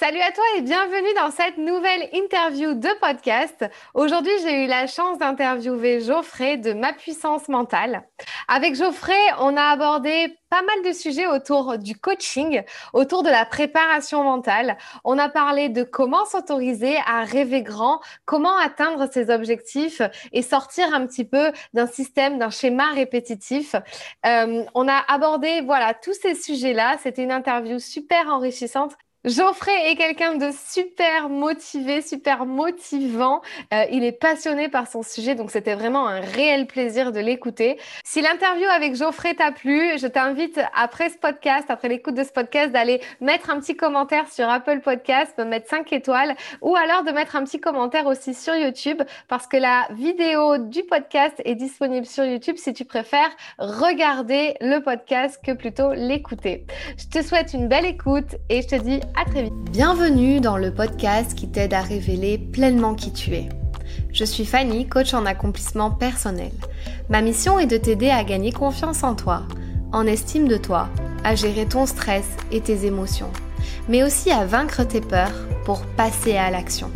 Salut à toi et bienvenue dans cette nouvelle interview de podcast. Aujourd'hui, j'ai eu la chance d'interviewer Geoffrey de Ma Puissance Mentale. Avec Geoffrey, on a abordé pas mal de sujets autour du coaching, autour de la préparation mentale. On a parlé de comment s'autoriser à rêver grand, comment atteindre ses objectifs et sortir un petit peu d'un système, d'un schéma répétitif. Euh, on a abordé voilà tous ces sujets-là. C'était une interview super enrichissante Geoffrey est quelqu'un de super motivé, super motivant. Euh, il est passionné par son sujet, donc c'était vraiment un réel plaisir de l'écouter. Si l'interview avec Geoffrey t'a plu, je t'invite après ce podcast, après l'écoute de ce podcast, d'aller mettre un petit commentaire sur Apple Podcast, de mettre 5 étoiles, ou alors de mettre un petit commentaire aussi sur YouTube, parce que la vidéo du podcast est disponible sur YouTube si tu préfères regarder le podcast que plutôt l'écouter. Je te souhaite une belle écoute et je te dis très vite. Bienvenue dans le podcast qui t'aide à révéler pleinement qui tu es. Je suis Fanny, coach en accomplissement personnel. Ma mission est de t'aider à gagner confiance en toi, en estime de toi, à gérer ton stress et tes émotions, mais aussi à vaincre tes peurs pour passer à l'action.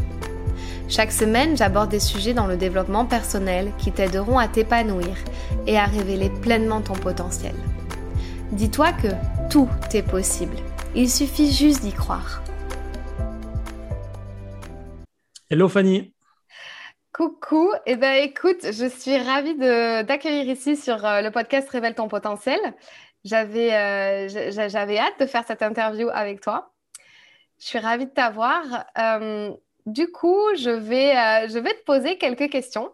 Chaque semaine, j'aborde des sujets dans le développement personnel qui t'aideront à t'épanouir et à révéler pleinement ton potentiel. Dis-toi que tout est possible il suffit juste d'y croire. Hello Fanny. Coucou, eh ben écoute, je suis ravie d'accueillir ici sur euh, le podcast Révèle ton potentiel. J'avais euh, j'avais hâte de faire cette interview avec toi. Je suis ravie de t'avoir. Euh, du coup, je vais, je vais te poser quelques questions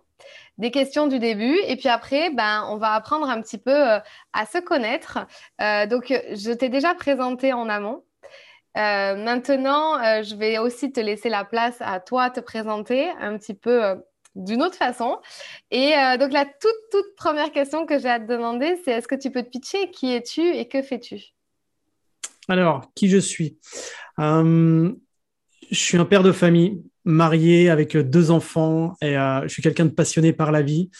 des questions du début et puis après, ben, on va apprendre un petit peu euh, à se connaître. Euh, donc, je t'ai déjà présenté en amont. Euh, maintenant, je vais aussi te laisser la place à toi te présenter un petit peu d'une autre façon. Et donc, la toute, toute première question que j'ai à te demander, c'est est-ce que tu peux te pitcher Qui es-tu et que fais-tu? Alors, qui je suis? Je suis un père de famille marié avec deux enfants et euh, je suis quelqu'un de passionné par la vie.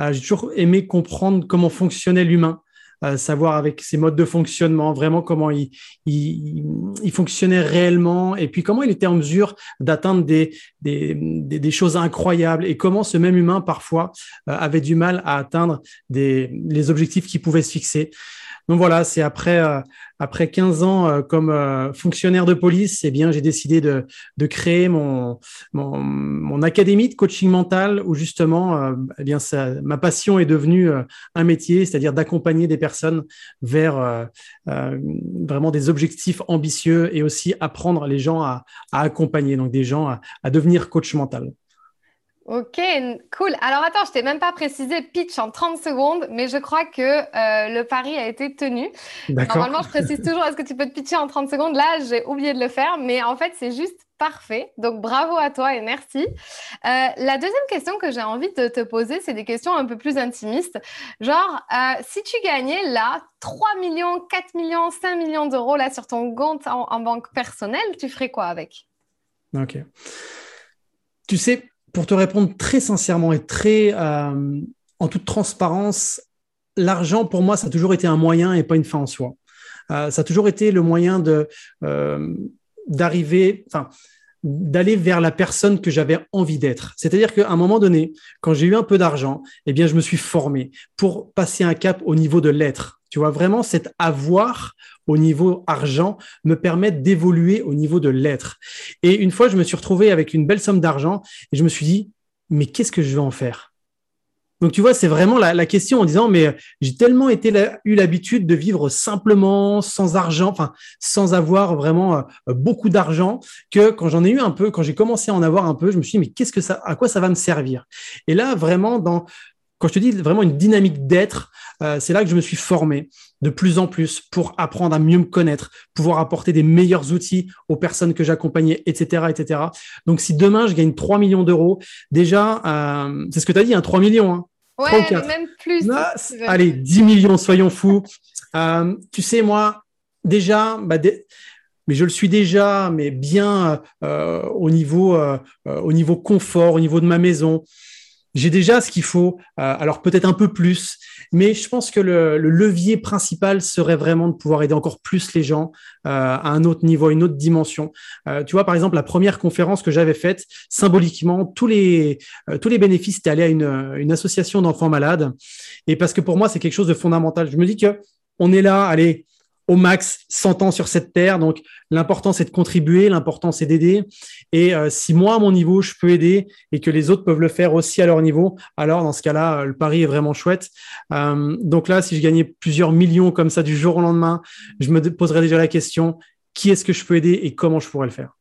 Euh, j'ai toujours aimé comprendre comment fonctionnait l'humain. Euh, savoir avec ses modes de fonctionnement, vraiment comment il, fonctionnait réellement et puis comment il était en mesure d'atteindre des, choses incroyables et comment ce même humain parfois avait du mal à atteindre les objectifs qu'il pouvait se fixer. Donc voilà, c'est après, euh, après 15 ans euh, comme euh, fonctionnaire de police, eh bien, j'ai décidé de, de créer mon, mon, mon, académie de coaching mental où justement, eh bien, ma passion est devenue un métier, c'est-à-dire d'accompagner des personnes vers vraiment des objectifs ambitieux et aussi apprendre les gens à, à accompagner, donc des gens à devenir coach mental. Ok, cool. Alors attends, je t'ai même pas précisé pitch en 30 secondes, mais je crois que euh, le pari a été tenu. Normalement, je précise toujours est-ce que tu peux te pitcher en 30 secondes? Là, j'ai oublié de le faire, mais en fait, c'est juste parfait. Donc bravo à toi et merci. Euh, la deuxième question que j'ai envie de te poser, c'est des questions un peu plus intimistes. Genre, euh, si tu gagnais là 3 millions, 4 millions, 5 millions d'euros là sur ton compte en banque personnelle, tu ferais quoi avec? Ok. Tu sais, pour te répondre très sincèrement et très euh, en toute transparence, l'argent pour moi, ça a toujours été un moyen et pas une fin en soi. Euh, ça a toujours été le moyen de euh, d'arriver, enfin, d'aller vers la personne que j'avais envie d'être. C'est-à-dire qu'à un moment donné, quand j'ai eu un peu d'argent, eh bien, je me suis formé pour passer un cap au niveau de l'être. Tu vois, vraiment, cet avoir au niveau argent me permet d'évoluer au niveau de l'être. Et une fois, je me suis retrouvé avec une belle somme d'argent et je me suis dit, mais qu'est-ce que je vais en faire? Donc tu vois, c'est vraiment la, question en disant, mais j'ai tellement été eu l'habitude de vivre simplement, sans argent, enfin sans avoir vraiment euh, beaucoup d'argent, que quand j'en ai eu un peu, quand j'ai commencé à en avoir un peu, je me suis dit, mais qu'est-ce que ça, à quoi ça va me servir? Et là, vraiment, dans quand je te dis vraiment une dynamique d'être, euh, c'est là que je me suis formé de plus en plus pour apprendre à mieux me connaître, pouvoir apporter des meilleurs outils aux personnes que j'accompagnais, etc., etc. Donc, si demain je gagne 3 millions d'euros, déjà, euh, c'est ce que tu as dit, hein, 3 millions. Hein, ouais, même plus. allez, 10 millions, soyons fous. Euh, tu sais, moi, déjà, bah, mais je le suis déjà, mais bien au niveau, au niveau confort, au niveau de ma maison j'ai déjà ce qu'il faut, euh, alors peut-être un peu plus, mais je pense que le, levier principal serait vraiment de pouvoir aider encore plus les gens euh, à un autre niveau, à une autre dimension. Euh, tu vois, par exemple, la première conférence que j'avais faite, symboliquement, tous les, bénéfices étaient allés à une, une association d'enfants malades. Et parce que pour moi, c'est quelque chose de fondamental. Je me dis que on est là, allez, au max 100 ans sur cette terre. Donc, l'important, c'est de contribuer, l'important, c'est d'aider. Et euh, si moi, à mon niveau, je peux aider et que les autres peuvent le faire aussi à leur niveau, alors dans ce cas-là, le pari est vraiment chouette. Euh, donc là, si je gagnais plusieurs millions comme ça du jour au lendemain, je me poserais déjà la question, qui est-ce que je peux aider et comment je pourrais le faire?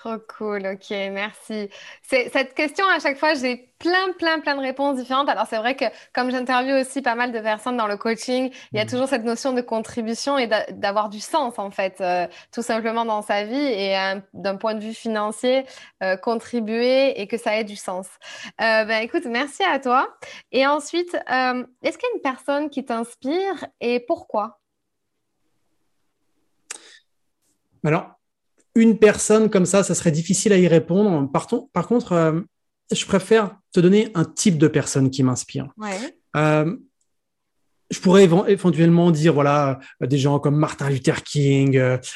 Trop cool, ok, merci. Cette question, à chaque fois, j'ai plein, plein, plein de réponses différentes. Alors, c'est vrai que comme j'interviewe aussi pas mal de personnes dans le coaching, il y a mmh. toujours cette notion de contribution et d'avoir du sens, en fait, euh, tout simplement dans sa vie et euh, d'un point de vue financier, euh, contribuer et que ça ait du sens. ben, écoute, merci à toi. Et ensuite, est-ce qu'il y a une personne qui t'inspire et pourquoi? Alors, une personne comme ça, ça serait difficile à y répondre. Par, par contre, euh, je préfère te donner un type de personne qui m'inspire. Euh, je pourrais éventuellement dire, voilà, euh, des gens comme Martin Luther King,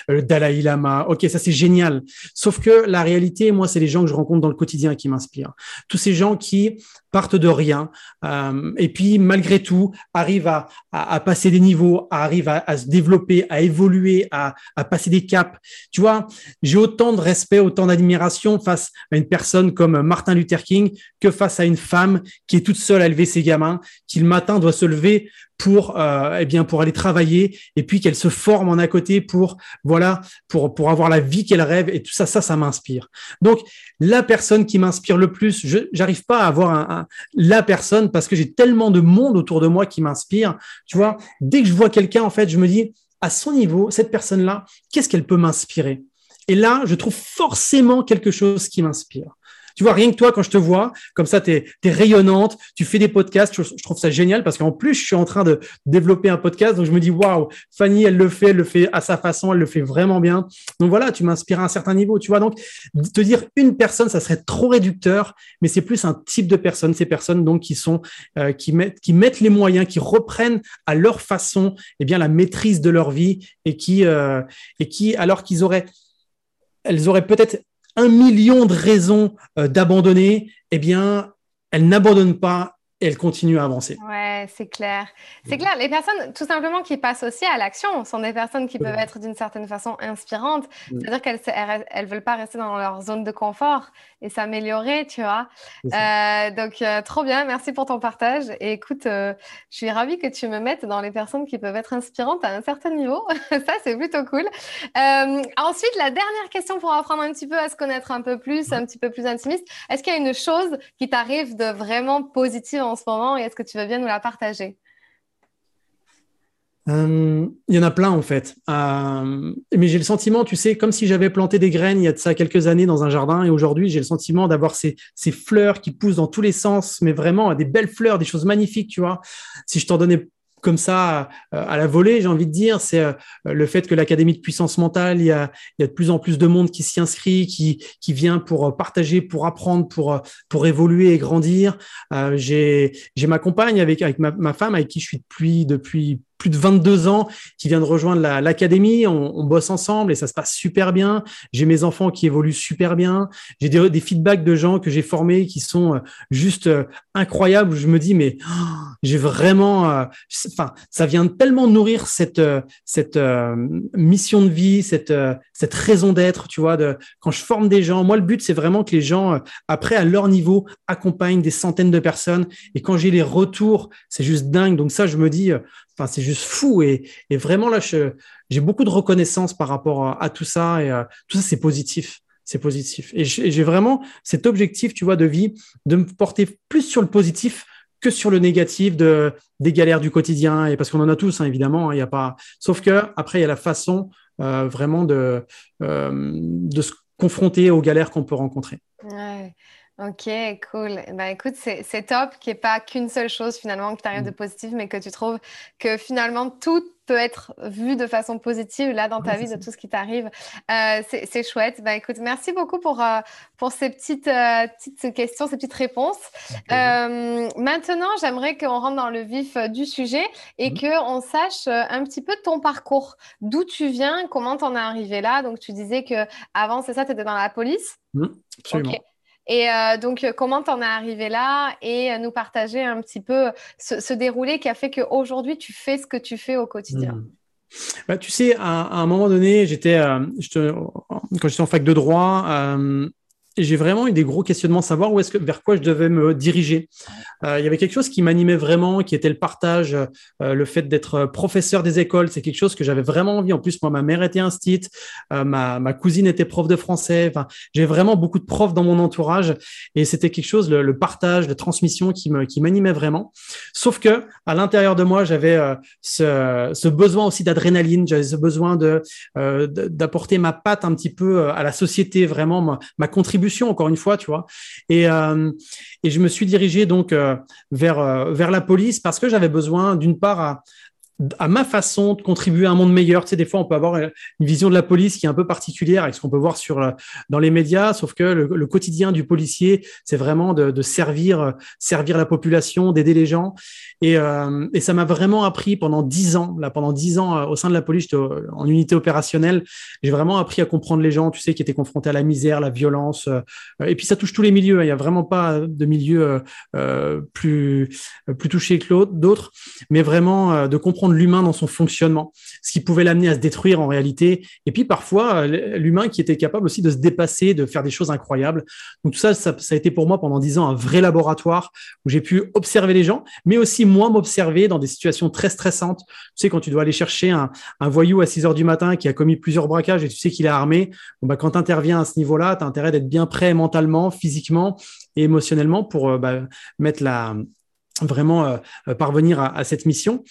le Dalai Lama. Ok, ça c'est génial. Sauf que la réalité, moi, c'est les gens que je rencontre dans le quotidien qui m'inspirent. Tous ces gens qui partent de rien euh, et puis malgré tout arrivent à, à, passer des niveaux, arrivent à, se développer, à évoluer, à, à, passer des caps. Tu vois, j'ai autant de respect, autant d'admiration face à une personne comme Martin Luther King que face à une femme qui est toute seule à élever ses gamins, qui le matin doit se lever pour euh, eh bien pour aller travailler et puis qu'elle se forme en à côté pour voilà pour pour avoir la vie qu'elle rêve et tout ça ça ça m'inspire donc la personne qui m'inspire le plus je j'arrive pas à avoir un, la personne parce que j'ai tellement de monde autour de moi qui m'inspire. Tu vois, dès que je vois quelqu'un, en fait, je me dis, à son niveau, cette personne-là, qu'est-ce qu'elle peut m'inspirer? Et là, je trouve forcément quelque chose qui m'inspire. Tu vois, rien que toi, quand je te vois, comme ça, tu es, rayonnante, tu fais des podcasts, je, trouve ça génial parce qu'en plus, je suis en train de développer un podcast, donc je me dis, waouh, Fanny, elle le fait, elle le fait à sa façon, elle le fait vraiment bien. Donc voilà, tu m'inspires à un certain niveau, tu vois. Donc, te dire une personne, ça serait trop réducteur, mais c'est plus un type de personne, ces personnes donc qui sont, euh, qui mettent, qui mettent les moyens, qui reprennent à leur façon, eh bien, la maîtrise de leur vie et qui, euh, et qui, alors qu'ils auraient elles auraient peut-être un million de raisons euh, d'abandonner, eh bien, elles n'abandonnent pas et elles continuent à avancer. Ouais, c'est clair. C'est clair. Les personnes, tout simplement, qui passent aussi à l'action sont des personnes qui peuvent être d'une certaine façon inspirantes. C'est-à-dire qu'elles ne veulent pas rester dans leur zone de confort et s'améliorer, tu vois. Euh, donc, euh, trop bien. Merci pour ton partage. Et écoute, euh, je suis ravie que tu me mettes dans les personnes qui peuvent être inspirantes à un certain niveau. Ça, c'est plutôt cool. ensuite, la dernière question pour apprendre un petit peu à se connaître un peu plus, un petit peu plus intimiste. Est-ce qu'il y a une chose qui t'arrive de vraiment positive en ce moment et est-ce que tu veux bien nous la partager? Euh, il y en a plein en fait. Euh, mais j'ai le sentiment, tu sais, comme si j'avais planté des graines il y a de ça quelques années dans un jardin et aujourd'hui j'ai le sentiment d'avoir ces, ces, fleurs qui poussent dans tous les sens, mais vraiment des belles fleurs, des choses magnifiques, tu vois. Si je t'en donnais comme ça euh, à la volée, j'ai envie de dire, c'est euh, le fait que l'Académie de puissance mentale, il y, a, il y a de plus en plus de monde qui s'y inscrit, qui, qui vient pour euh, partager, pour apprendre, pour, pour évoluer et grandir. Euh, j'ai ma compagne avec, avec ma, ma, femme avec qui je suis depuis, depuis plus de 22 ans, qui vient de rejoindre l'académie. on, on, bosse ensemble et ça se passe super bien. J'ai mes enfants qui évoluent super bien. J'ai des, des, feedbacks de gens que j'ai formés qui sont euh, juste euh, incroyables. Je me dis, mais oh, j'ai vraiment, euh, enfin, ça vient tellement nourrir cette, cette mission de vie, cette, cette raison d'être, tu vois, de, quand je forme des gens. Moi, le but, c'est vraiment que les gens, après, à leur niveau, accompagnent des centaines de personnes. Et quand j'ai les retours, c'est juste dingue. Donc ça, je me dis, Enfin, c'est juste fou et, et vraiment là, j'ai beaucoup de reconnaissance par rapport à, tout ça et euh, tout ça, c'est positif, c'est positif. Et j'ai vraiment cet objectif, tu vois, de vie, de me porter plus sur le positif que sur le négatif de des galères du quotidien et parce qu'on en a tous, hein, évidemment. Hein, il y a pas, sauf que après, il y a la façon euh, vraiment de euh, de se confronter aux galères qu'on peut rencontrer. Ouais. Ok, cool. Bah, écoute, c'est top qu'il n'y ait pas qu'une seule chose finalement qui t'arrive de mmh. positif, mais que tu trouves que finalement tout, peut être vu de façon positive là dans ta vie, de tout ce qui t'arrive. Euh, c'est chouette. Bah, écoute, merci beaucoup pour, euh, pour ces petites, euh, petites questions, ces petites réponses. maintenant, j'aimerais qu'on rentre dans le vif du sujet et mmh. qu'on sache un petit peu ton parcours. D'où tu viens, comment tu en es arrivé là? Donc, tu disais que avant, c'est ça, tu étais dans la police. Mmh, absolument. Et euh, donc, comment t'en es arrivé là et euh, nous partager un petit peu ce, déroulé qui a fait qu'aujourd'hui, tu fais ce que tu fais au quotidien? Hmm. Bah, tu sais, à, un moment donné, j'étais, euh, quand j'étais en fac de droit, j'ai vraiment eu des gros questionnements, savoir où est-ce que, vers quoi je devais me diriger. Euh, il y avait quelque chose qui m'animait vraiment, qui était le partage, euh, le fait d'être professeur des écoles. C'est quelque chose que j'avais vraiment envie. En plus, moi, ma mère était instite, euh, ma, ma cousine était prof de français. J'ai vraiment beaucoup de profs dans mon entourage, et c'était quelque chose, le, partage, la transmission, qui me, qui m'animait vraiment. Sauf que à l'intérieur de moi, j'avais euh, ce, ce, besoin aussi d'adrénaline. J'avais ce besoin de d'apporter ma patte un petit peu à la société, vraiment ma, ma contribution encore une fois, tu vois. Et, euh, et je me suis dirigé donc euh, vers, euh, vers la police parce que j'avais besoin, d'une part, à, à ma façon de contribuer à un monde meilleur. Tu sais, des fois, on peut avoir une vision de la police qui est un peu particulière avec ce qu'on peut voir sur euh, dans les médias, sauf que le, quotidien du policier, c'est vraiment de, servir, servir la population, d'aider les gens. Et, euh, ça m'a vraiment appris pendant dix ans, là, pendant dix ans euh, au sein de la police, en unité opérationnelle, j'ai vraiment appris à comprendre les gens, tu sais, qui étaient confrontés à la misère, la violence. et puis, ça touche tous les milieux. Hein. Il n'y a vraiment pas de milieu euh, plus, plus touché que d'autres, mais vraiment de comprendre l'humain dans son fonctionnement, ce qui pouvait l'amener à se détruire en réalité. Et puis parfois, euh, l'humain qui était capable aussi de se dépasser, de faire des choses incroyables. Donc tout ça, ça, a été pour moi pendant dix ans un vrai laboratoire où j'ai pu observer les gens, mais aussi moi m'observer dans des situations très stressantes. Tu sais, quand tu dois aller chercher un, voyou à 6 heures du matin qui a commis plusieurs braquages et tu sais qu'il est armé, bah, quand tu interviens à ce niveau-là, tu as intérêt d'être bien prêt mentalement, physiquement et émotionnellement pour euh, bah, mettre la vraiment euh, euh, parvenir à, cette mission.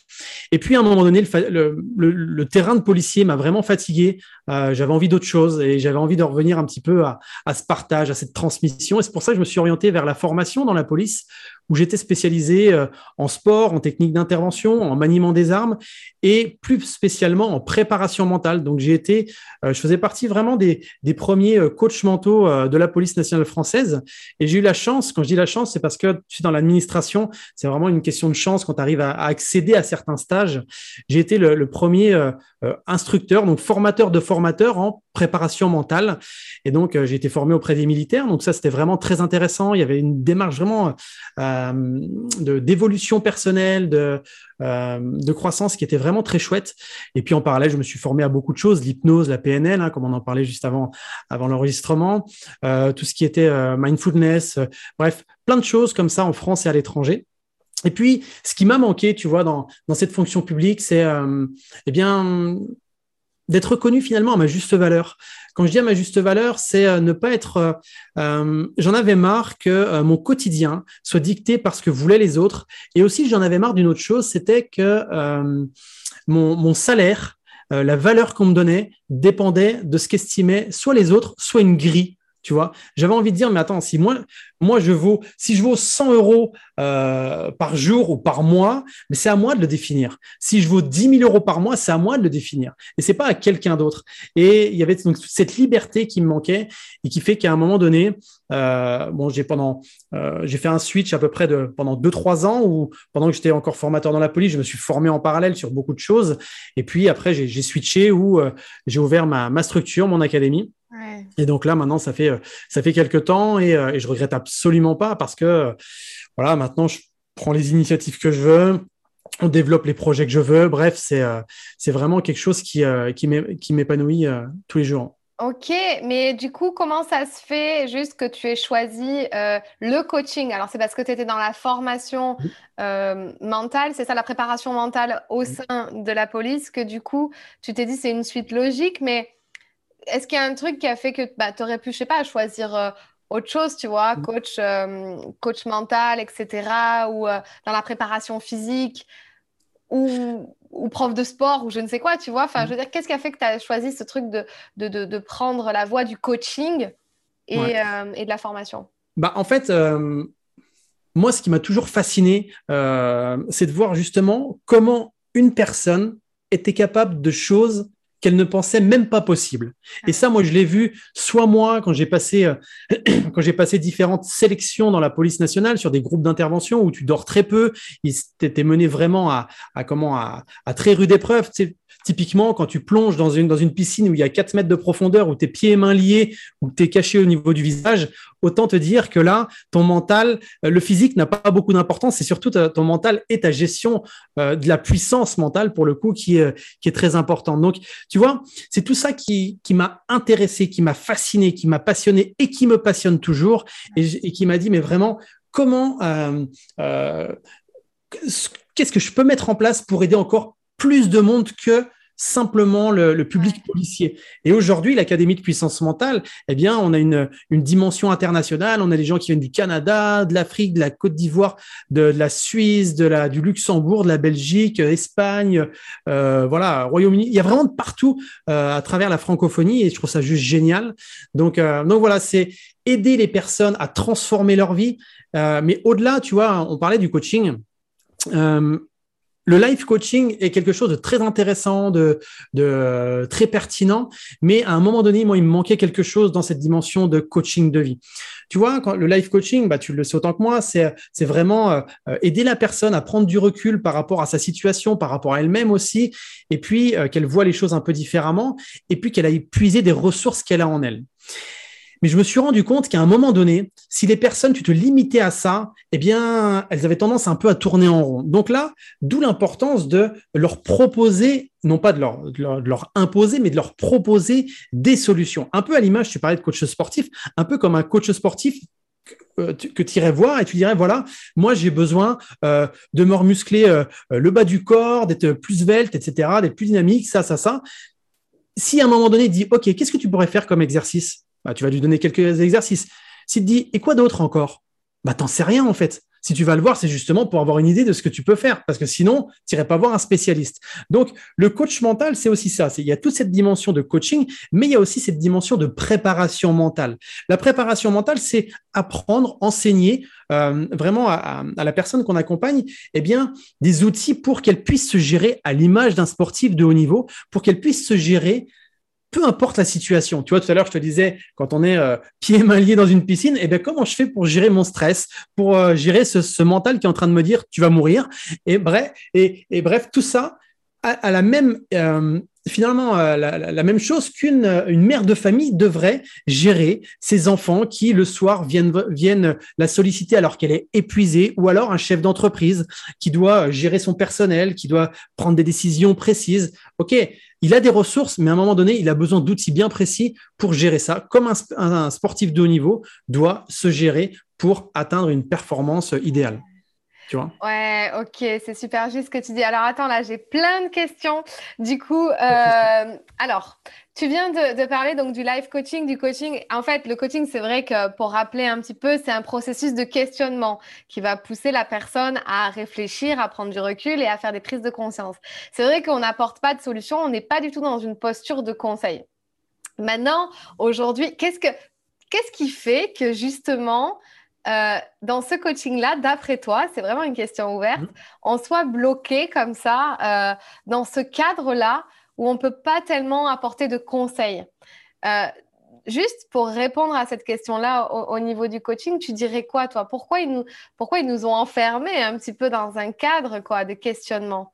Et puis à un moment donné, le, le, terrain de policier m'a vraiment fatigué. Euh, j'avais envie d'autre chose et j'avais envie de revenir un petit peu à, à, ce partage, à cette transmission. Et c'est pour ça que je me suis orienté vers la formation dans la police, où j'étais spécialisé euh, en sport, en technique d'intervention, en maniement des armes et plus spécialement en préparation mentale. Donc j'ai été, euh, je faisais partie vraiment des, des premiers euh, coachs mentaux de la police nationale française et j'ai eu la chance. Quand je dis la chance, c'est parce que je suis dans l'administration, c'est vraiment une question de chance quand tu arrives à, accéder à certains stages. J'ai été le, le premier instructeur, donc formateur de formateurs en préparation mentale. Et donc, j'ai été formé auprès des militaires. Donc, ça, c'était vraiment très intéressant. Il y avait une démarche vraiment euh, d'évolution personnelle, de, euh, de croissance qui était vraiment très chouette. Et puis en parallèle, je me suis formé à beaucoup de choses, l'hypnose, la PNL, hein, comme on en parlait juste avant, avant l'enregistrement, euh, tout ce qui était mindfulness, bref, plein de choses comme ça en France et à l'étranger. Et puis, ce qui m'a manqué, tu vois, dans, dans cette fonction publique, c'est eh bien d'être reconnu finalement à ma juste valeur. Quand je dis à ma juste valeur, c'est euh, ne pas être. Euh, euh, j'en avais marre que mon quotidien soit dicté par ce que voulaient les autres. Et aussi, j'en avais marre d'une autre chose, c'était que mon, mon, salaire, la valeur qu'on me donnait, dépendait de ce qu'estimaient soit les autres, soit une grille tu vois, j'avais envie de dire, mais attends, si moi, moi je vaux, si je vaux 100 euros euh, par jour ou par mois, mais c'est à moi de le définir. Si je vaux 10 000 euros par mois, c'est à moi de le définir. Et c'est pas à quelqu'un d'autre. Et il y avait donc cette liberté qui me manquait et qui fait qu'à un moment donné, euh, bon, j'ai pendant, euh, j'ai fait un switch à peu près de pendant deux trois ans où pendant que j'étais encore formateur dans la police, je me suis formé en parallèle sur beaucoup de choses. Et puis après, j'ai switché où j'ai ouvert ma structure, mon académie. Et donc là, maintenant, ça fait, euh, ça fait quelques temps et, euh, et je regrette absolument pas parce que, voilà, maintenant, je prends les initiatives que je veux, on développe les projets que je veux. Bref, c'est euh, c'est vraiment quelque chose qui, qui m'épanouit tous les jours. Ok, mais du coup, comment ça se fait juste que tu aies choisi le coaching? Alors, c'est parce que tu étais dans la formation mentale, c'est ça, la préparation mentale au sein de la police, que du coup, tu t'es dit c'est une suite logique, mais est-ce qu'il y a un truc qui a fait que bah, tu aurais pu, je sais pas, choisir euh, autre chose, tu vois, mm. coach, euh, coach mental, etc., ou euh, dans la préparation physique, ou, ou, prof de sport, ou je ne sais quoi, tu vois? Enfin, mm. je veux dire, qu'est-ce qui a fait que tu as choisi ce truc de, de, de, prendre la voie du coaching et, et de la formation? Bah, En fait, moi, ce qui m'a toujours fasciné, c'est de voir justement comment une personne était capable de choses qu'elle ne pensait même pas possible. Et ça, moi, je l'ai vu, soit moi, quand j'ai passé, euh, quand j'ai passé différentes sélections dans la police nationale sur des groupes d'intervention où tu dors très peu, ils t'étaient mené vraiment à, à comment, à, à très rude épreuve. Tu Typiquement, quand tu plonges dans une, dans une piscine où il y a 4 mètres de profondeur, où tes pieds et mains liés, où tu es caché au niveau du visage, autant te dire que là, ton mental, euh, le physique n'a pas beaucoup d'importance, c'est surtout ton mental et ta gestion euh, de la puissance mentale, pour le coup, qui, est, qui est très importante. Donc, tu vois, c'est tout ça qui, qui m'a intéressé, qui m'a fasciné, qui m'a passionné et qui me passionne toujours, et, qui m'a dit, mais vraiment, comment... Euh, qu'est-ce que je peux mettre en place pour aider encore plus de monde que simplement le, public policier. Et aujourd'hui, l'Académie de puissance mentale, eh bien, on a une, dimension internationale. On a des gens qui viennent du Canada, de l'Afrique, de la Côte d'Ivoire, de, la Suisse, de la, du Luxembourg, de la Belgique, Espagne, euh, voilà, Royaume-Uni. Il y a vraiment de partout euh, à travers la francophonie et je trouve ça juste génial. Donc, euh, donc voilà, c'est aider les personnes à transformer leur vie. mais au-delà, tu vois, on parlait du coaching le life coaching est quelque chose de très intéressant, de, de très pertinent, mais à un moment donné, moi, il me manquait quelque chose dans cette dimension de coaching de vie. Tu vois, le life coaching, bah, tu le sais autant que moi, c'est, vraiment euh, aider la personne à prendre du recul par rapport à sa situation, par rapport à elle-même aussi, et puis euh, qu'elle voit les choses un peu différemment, et puis qu'elle a épuisé des ressources qu'elle a en elle. Mais je me suis rendu compte qu'à un moment donné, si les personnes, tu te limitais à ça, eh bien, elles avaient tendance un peu à tourner en rond. Donc là, d'où l'importance de leur proposer, non pas de leur, leur, imposer, mais de leur proposer des solutions. Un peu à l'image, tu parlais de coach sportif, un peu comme un coach sportif euh, que tu irais voir et tu dirais voilà moi j'ai besoin euh, de me remuscler euh, le bas du corps d'être plus velte etc d'être plus dynamique ça ça ça si à un moment donné il dit ok qu'est-ce que tu pourrais faire comme exercice? Bah, tu vas lui donner quelques exercices. S'il te dit, et quoi d'autre encore? Bah, t'en sais rien en fait. Si tu vas le voir, c'est justement pour avoir une idée de ce que tu peux faire, parce que sinon, tu n'irais pas voir un spécialiste. Donc, le coach mental, c'est aussi ça. Il y a toute cette dimension de coaching, mais il y a aussi cette dimension de préparation mentale. La préparation mentale, c'est apprendre, enseigner euh, vraiment à, à, la personne qu'on accompagne, eh bien, des outils pour qu'elle puisse se gérer à l'image d'un sportif de haut niveau, pour qu'elle puisse se gérer peu importe la situation. Tu vois, tout à l'heure, je te disais, quand on est euh, pieds mains liés dans une piscine, eh bien, comment je fais pour gérer mon stress, pour euh, gérer ce, mental qui est en train de me dire, tu vas mourir? Et bref, et, bref tout ça a, la même, euh, finalement, la, même chose qu'une une mère de famille devrait gérer ses enfants qui, le soir, viennent, viennent la solliciter alors qu'elle est épuisée, ou alors un chef d'entreprise qui doit gérer son personnel, qui doit prendre des décisions précises. OK, il a des ressources, mais à un moment donné, il a besoin d'outils bien précis pour gérer ça, comme un, sportif de haut niveau doit se gérer pour atteindre une performance idéale. Tu vois ouais, ok, c'est super juste ce que tu dis. Alors attends, là, j'ai plein de questions. Du coup, euh, alors, tu viens de, parler donc du life coaching, du coaching. En fait, le coaching, c'est vrai que pour rappeler un petit peu, c'est un processus de questionnement qui va pousser la personne à réfléchir, à prendre du recul et à faire des prises de conscience. C'est vrai qu'on n'apporte pas de solution, on n'est pas du tout dans une posture de conseil. Maintenant, aujourd'hui, qu'est-ce que qu'est-ce qui fait que justement euh, dans ce coaching-là, d'après toi, c'est vraiment une question ouverte, mmh. on soit bloqué comme ça euh, dans ce cadre-là où on ne peut pas tellement apporter de conseils. Euh, juste pour répondre à cette question-là au, niveau du coaching, tu dirais quoi, toi? Pourquoi ils, nous, pourquoi ils nous ont enfermés un petit peu dans un cadre quoi, de questionnement?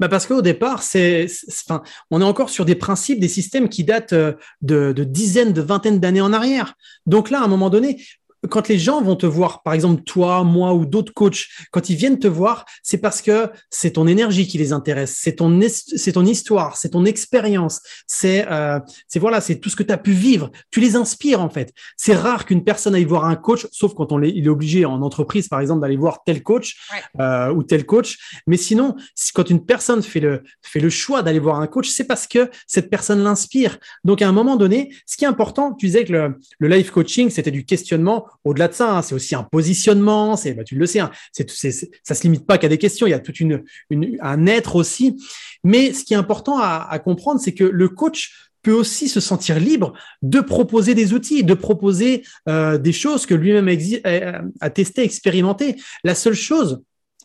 Bah parce qu'au départ, c'est, enfin, on est encore sur des principes, des systèmes qui datent de, de dizaines, de vingtaines d'années en arrière. Donc là, à un moment donné, quand les gens vont te voir, par exemple toi, moi ou d'autres coachs, quand ils viennent te voir, c'est parce que c'est ton énergie qui les intéresse, c'est ton c'est ton histoire, c'est ton expérience, c'est euh, c'est voilà, c'est tout ce que tu as pu vivre. Tu les inspires en fait. C'est rare qu'une personne aille voir un coach, sauf quand on est, il est obligé en entreprise, par exemple, d'aller voir tel coach euh, ou tel coach. Mais sinon, quand une personne fait le fait le choix d'aller voir un coach, c'est parce que cette personne l'inspire. Donc à un moment donné, ce qui est important, tu disais que le, le life coaching, c'était du questionnement au-delà de ça, hein, c'est aussi un positionnement. C'est, bah, tu le sais, hein, c'est, ça se limite pas qu'à des questions. Il y a tout une, un être aussi. Mais ce qui est important à, comprendre, c'est que le coach peut aussi se sentir libre de proposer des outils, de proposer euh, des choses que lui-même a, a testé, expérimenté. La seule chose,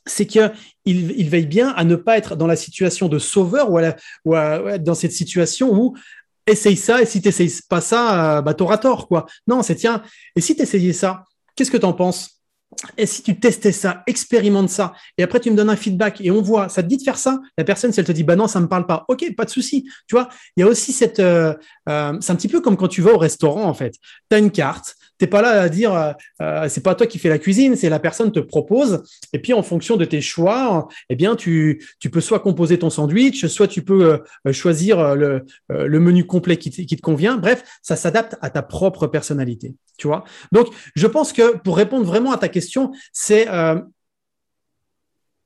c'est qu'il il veille bien à ne pas être dans la situation de sauveur ou, dans cette situation où essaye ça et si tu n'essayes pas ça, euh, bah, tu auras tort. Quoi. Non, c'est tiens, et si tu essayais ça, qu'est-ce que tu en penses? Et si tu testais ça, expérimente ça, et après tu me donnes un feedback et on voit, ça te dit de faire ça, la personne, si elle te dit, bah non, ça me parle pas, ok, pas de souci. Tu vois, il y a aussi cette, euh, euh, c'est un petit peu comme quand tu vas au restaurant en fait. Tu as une carte, t'es pas là à dire, euh, euh, c'est pas toi qui fais la cuisine, c'est la personne te propose. Et puis en fonction de tes choix, eh bien tu, tu peux soit composer ton sandwich, soit tu peux euh, choisir le, le, menu complet qui, te convient. Bref, ça s'adapte à ta propre personnalité. Tu. Donc je pense que pour répondre vraiment à ta question, c'est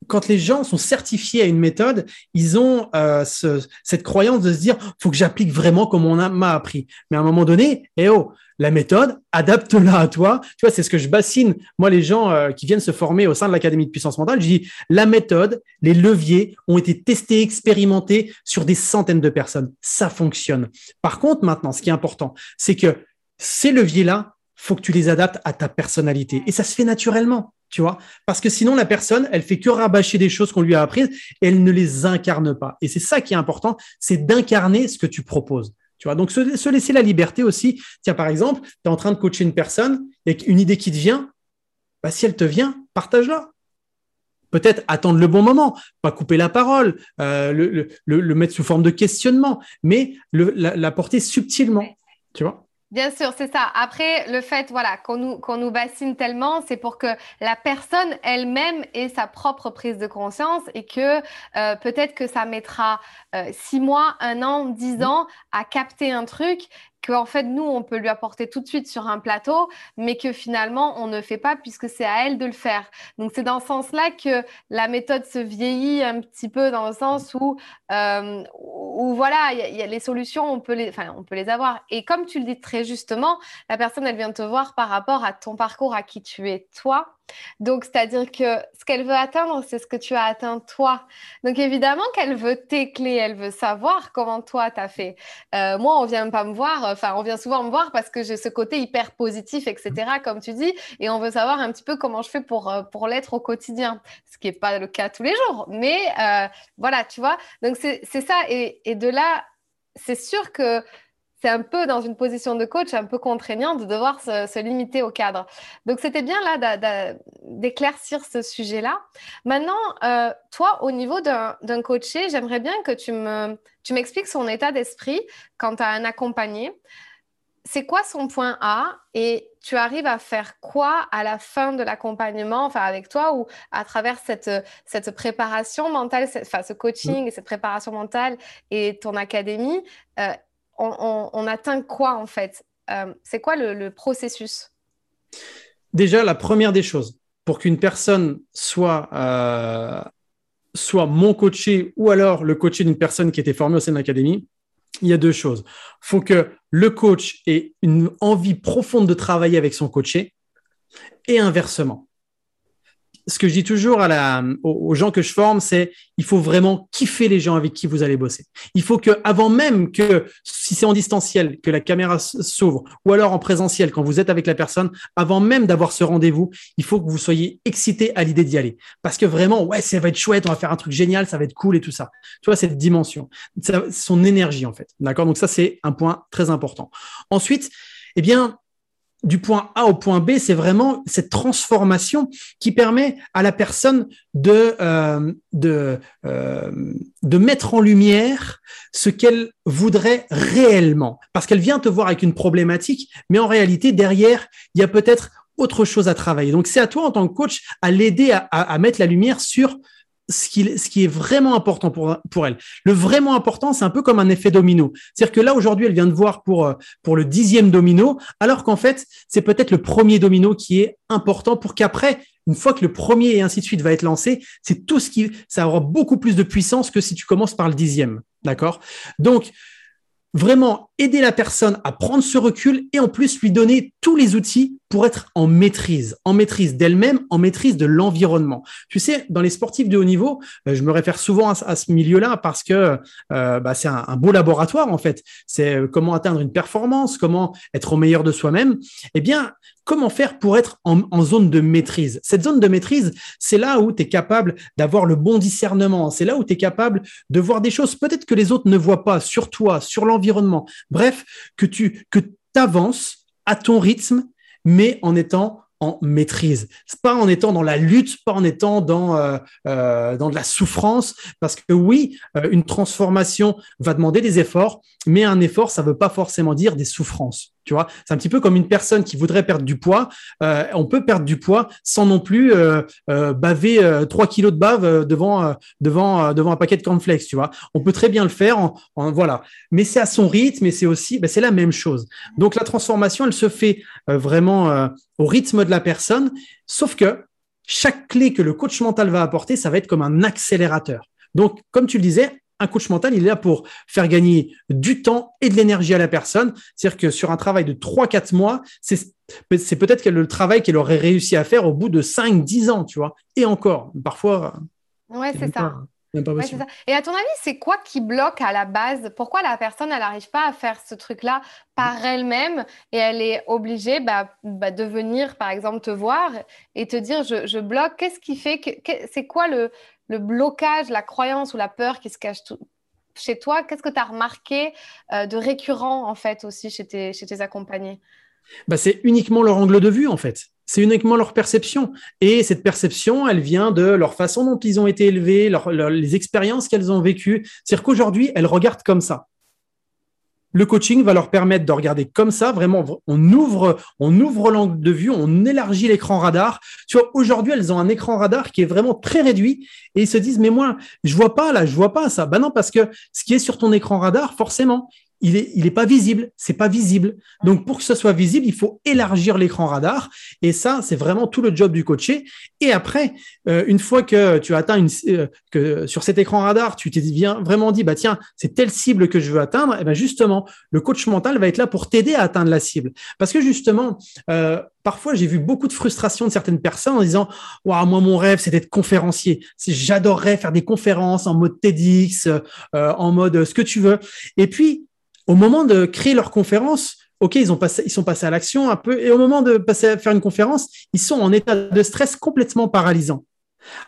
quand les gens sont certifiés à une méthode, ils ont euh, ce, cette croyance de se dire faut que j'applique vraiment comme on m'a appris. Mais à un moment donné, eh oh, la méthode, adapte-la à toi. Tu vois, c'est ce que je bassine, moi, les gens euh, qui viennent se former au sein de l'Académie de puissance mentale. Je dis la méthode, les leviers ont été testés, expérimentés sur des centaines de personnes. Ça fonctionne. Par contre, maintenant, ce qui est important, c'est que ces leviers-là, faut que tu les adaptes à ta personnalité. Et ça se fait naturellement tu vois Parce que sinon, la personne, elle fait que rabâcher des choses qu'on lui a apprises et elle ne les incarne pas. Et c'est ça qui est important, c'est d'incarner ce que tu proposes. Tu vois Donc, se, laisser la liberté aussi. Tiens, par exemple, tu es en train de coacher une personne et une idée qui te vient, bah, si elle te vient, partage-la. Peut-être attendre le bon moment, pas couper la parole, euh, le, mettre sous forme de questionnement, mais la, la porter subtilement. Tu vois Bien sûr, c'est ça. Après, le fait voilà, qu'on nous, qu'on nous bassine tellement, c'est pour que la personne elle-même ait sa propre prise de conscience et que euh, peut-être que ça mettra euh, six mois, un an, dix mmh. ans à capter un truc qu'en fait, nous, on peut lui apporter tout de suite sur un plateau, mais que finalement, on ne fait pas puisque c'est à elle de le faire. Donc, c'est dans ce sens-là que la méthode se vieillit un petit peu dans le sens où, euh, où voilà, il y, a les solutions, on peut les, enfin, on peut les avoir. Et comme tu le dis très justement, la personne, elle vient te voir par rapport à ton parcours, à qui tu es toi. Donc, c'est-à-dire que ce qu'elle veut atteindre, c'est ce que tu as atteint toi. Donc, évidemment qu'elle veut tes clés, elle veut savoir comment toi, tu as fait. Euh, moi, on vient pas me voir, enfin, on vient souvent me voir parce que j'ai ce côté hyper positif, etc., comme tu dis, et on veut savoir un petit peu comment je fais pour, euh, pour l'être au quotidien, ce qui n'est pas le cas tous les jours. Mais euh, voilà, tu vois. Donc, c'est ça. Et de là, c'est sûr que c'est un peu dans une position de coach un peu contraignant de devoir se, limiter au cadre. Donc, c'était bien là d'éclaircir ce sujet-là. Maintenant, euh, toi, au niveau d'un coaché, j'aimerais bien que tu m'expliques son état d'esprit quand tu as un accompagné. C'est quoi son point A et tu arrives à faire quoi à la fin de l'accompagnement, enfin avec toi ou à travers cette, cette préparation mentale, enfin ce coaching et cette préparation mentale et ton académie euh, on, atteint quoi en fait? Euh, C'est quoi le, processus? Déjà, la première des choses, pour qu'une personne soit, euh, soit mon coaché ou alors le coaché d'une personne qui était formée au sein de l'académie, il y a deux choses. Il faut que le coach ait une envie profonde de travailler avec son coaché et inversement ce que je dis toujours aux, gens que je forme, c'est il faut vraiment kiffer les gens avec qui vous allez bosser. Il faut que, avant même que, si c'est en distanciel, que la caméra s'ouvre, ou alors en présentiel, quand vous êtes avec la personne, avant même d'avoir ce rendez-vous, il faut que vous soyez excité à l'idée d'y aller. Parce que vraiment, ouais, ça va être chouette, on va faire un truc génial, ça va être cool et tout ça. Tu vois, cette dimension, son énergie, en fait. D'accord? Donc ça, c'est un point très important. Ensuite, eh bien, du point A au point B, c'est vraiment cette transformation qui permet à la personne de, euh, euh, de mettre en lumière ce qu'elle voudrait réellement. Parce qu'elle vient te voir avec une problématique, mais en réalité, derrière, il y a peut-être autre chose à travailler. Donc, c'est à toi, en tant que coach, à l'aider à mettre la lumière sur ce qui, est vraiment important pour, elle. Le vraiment important, c'est un peu comme un effet domino. C'est-à-dire que là, aujourd'hui, elle vient de voir pour, euh, pour le dixième domino, alors qu'en fait, c'est peut-être le premier domino qui est important pour qu'après, une fois que le premier et ainsi de suite va être lancé, c'est tout ce qui, ça aura beaucoup plus de puissance que si tu commences par le dixième. D'accord? Donc, vraiment aider la personne à prendre ce recul et en plus lui donner tous les outils pour être en maîtrise, en maîtrise d'elle-même, en maîtrise de l'environnement. Tu sais, dans les sportifs de haut niveau, euh, je me réfère souvent à, ce milieu-là parce que euh, bah, c'est un, beau laboratoire en fait. C'est euh, comment atteindre une performance, comment être au meilleur de soi-même. Eh bien, comment faire pour être en, en zone de maîtrise? Cette zone de maîtrise, c'est là où tu es capable d'avoir le bon discernement. C'est là où tu es capable de voir des choses peut-être que les autres ne voient pas sur toi, sur l'environnement. Bref, que tu que avances à ton rythme mais en étant en maîtrise. Pas en étant dans la lutte, pas en étant dans, euh, euh, dans de la souffrance, parce que oui, euh, une transformation va demander des efforts, mais un effort, ça ne veut pas forcément dire des souffrances. Tu vois, c'est un petit peu comme une personne qui voudrait perdre du poids. Euh, on peut perdre du poids sans non plus euh, euh, baver 3 kilos de bave devant devant devant un paquet de cornflakes. Tu vois, on peut très bien le faire. En, voilà, mais c'est à son rythme et c'est aussi, ben, c'est la même chose. Donc la transformation, elle se fait vraiment au rythme de la personne, sauf que chaque clé que le coach mental va apporter, ça va être comme un accélérateur. Donc, comme tu le disais, un coach mental, il est là pour faire gagner du temps et de l'énergie à la personne. C'est-à-dire que sur un travail de 3-4 mois, c'est peut-être le travail qu'elle aurait réussi à faire au bout de 5-10 ans, tu vois. Et encore, parfois. Ouais, c'est ça. Et à ton avis, c'est quoi qui bloque à la base? Pourquoi la personne, elle n'arrive pas à faire ce truc-là par elle-même et elle est obligée bah, bah, de venir, par exemple, te voir et te dire je, je bloque Qu'est-ce qui fait que, C'est quoi le, le blocage, la croyance ou la peur qui se cache chez toi Qu'est-ce que tu as remarqué euh, de récurrent, en fait, aussi chez tes, accompagnés? Bah, C'est uniquement leur angle de vue, en fait. C'est uniquement leur perception. Et cette perception, elle vient de leur façon dont ils ont été élevés, les expériences qu'elles ont vécues. C'est-à-dire qu'aujourd'hui, elles regardent comme ça le coaching va leur permettre de regarder comme ça, vraiment, on ouvre, on ouvre l'angle de vue, on élargit l'écran radar. Tu vois, aujourd'hui, elles ont un écran radar qui est vraiment très réduit et ils se disent, mais moi, je vois pas là, je vois pas ça. Ben non, parce que ce qui est sur ton écran radar, forcément, il est, il est pas visible, c'est pas visible. Donc pour que ce soit visible, il faut élargir l'écran radar et ça, c'est vraiment tout le job du coaché. Et après, euh, une fois que tu as atteint une, euh, que sur cet écran radar, tu t'es bien vraiment dit bah tiens, c'est telle cible que je veux atteindre, et ben justement, le coach mental va être là pour t'aider à atteindre la cible. Parce que justement, euh, parfois j'ai vu beaucoup de frustration de certaines personnes en disant waouh moi mon rêve c'est d'être conférencier j'adorerais faire des conférences en mode TEDx en mode ce que tu veux et puis au moment de créer leur conférence, OK, ils, sont passés à l'action un peu, et au moment de passer à faire une conférence, ils sont en état de stress complètement paralysant.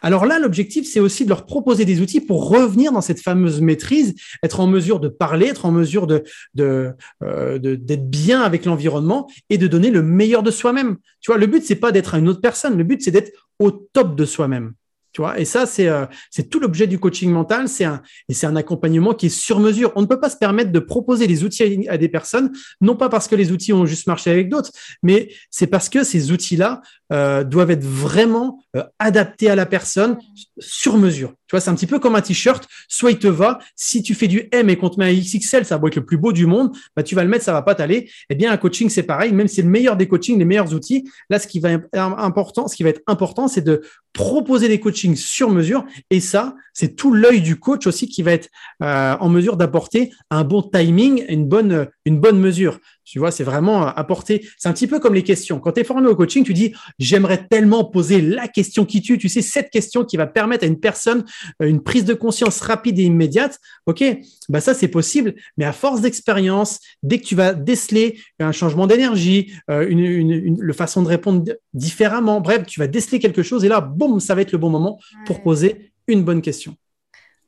Alors là, l'objectif, c'est aussi de leur proposer des outils pour revenir dans cette fameuse maîtrise, être en mesure de parler, être en mesure de, euh, d'être bien avec l'environnement et de donner le meilleur de soi-même. Tu vois, le but, c'est pas d'être une autre personne, le but, c'est d'être au top de soi-même. Tu vois, et ça, c'est euh, tout l'objet du coaching mental. C'est un et c'est un accompagnement qui est sur mesure. On ne peut pas se permettre de proposer des outils à, des personnes, non pas parce que les outils ont juste marché avec d'autres, mais c'est parce que ces outils-là euh, doivent être vraiment euh, adaptés à la personne sur mesure. Tu vois, c'est un petit peu comme un t-shirt. Soit il te va. Si tu fais du M et qu'on te met un XXL, ça va être le plus beau du monde. Bah, tu vas le mettre, ça va pas t'aller. Eh bien, un coaching, c'est pareil. Même si c'est le meilleur des coachings, les meilleurs outils. Là, ce qui va être important, c'est de proposer des coachings sur mesure. Et ça, c'est tout l'œil du coach aussi qui va être euh, en mesure d'apporter un bon timing, une bonne, une bonne mesure. Tu vois, c'est vraiment apporter. C'est un petit peu comme les questions. Quand tu es formé au coaching, tu dis j'aimerais tellement poser la question qui tue. Tu sais, cette question qui va permettre à une personne euh, une prise de conscience rapide et immédiate. OK, bah ça, c'est possible. Mais à force d'expérience, dès que tu vas déceler un changement d'énergie, euh, une, une, façon de répondre différemment, bref, tu vas déceler quelque chose et là, boum, ça va être le bon moment pour poser une bonne question.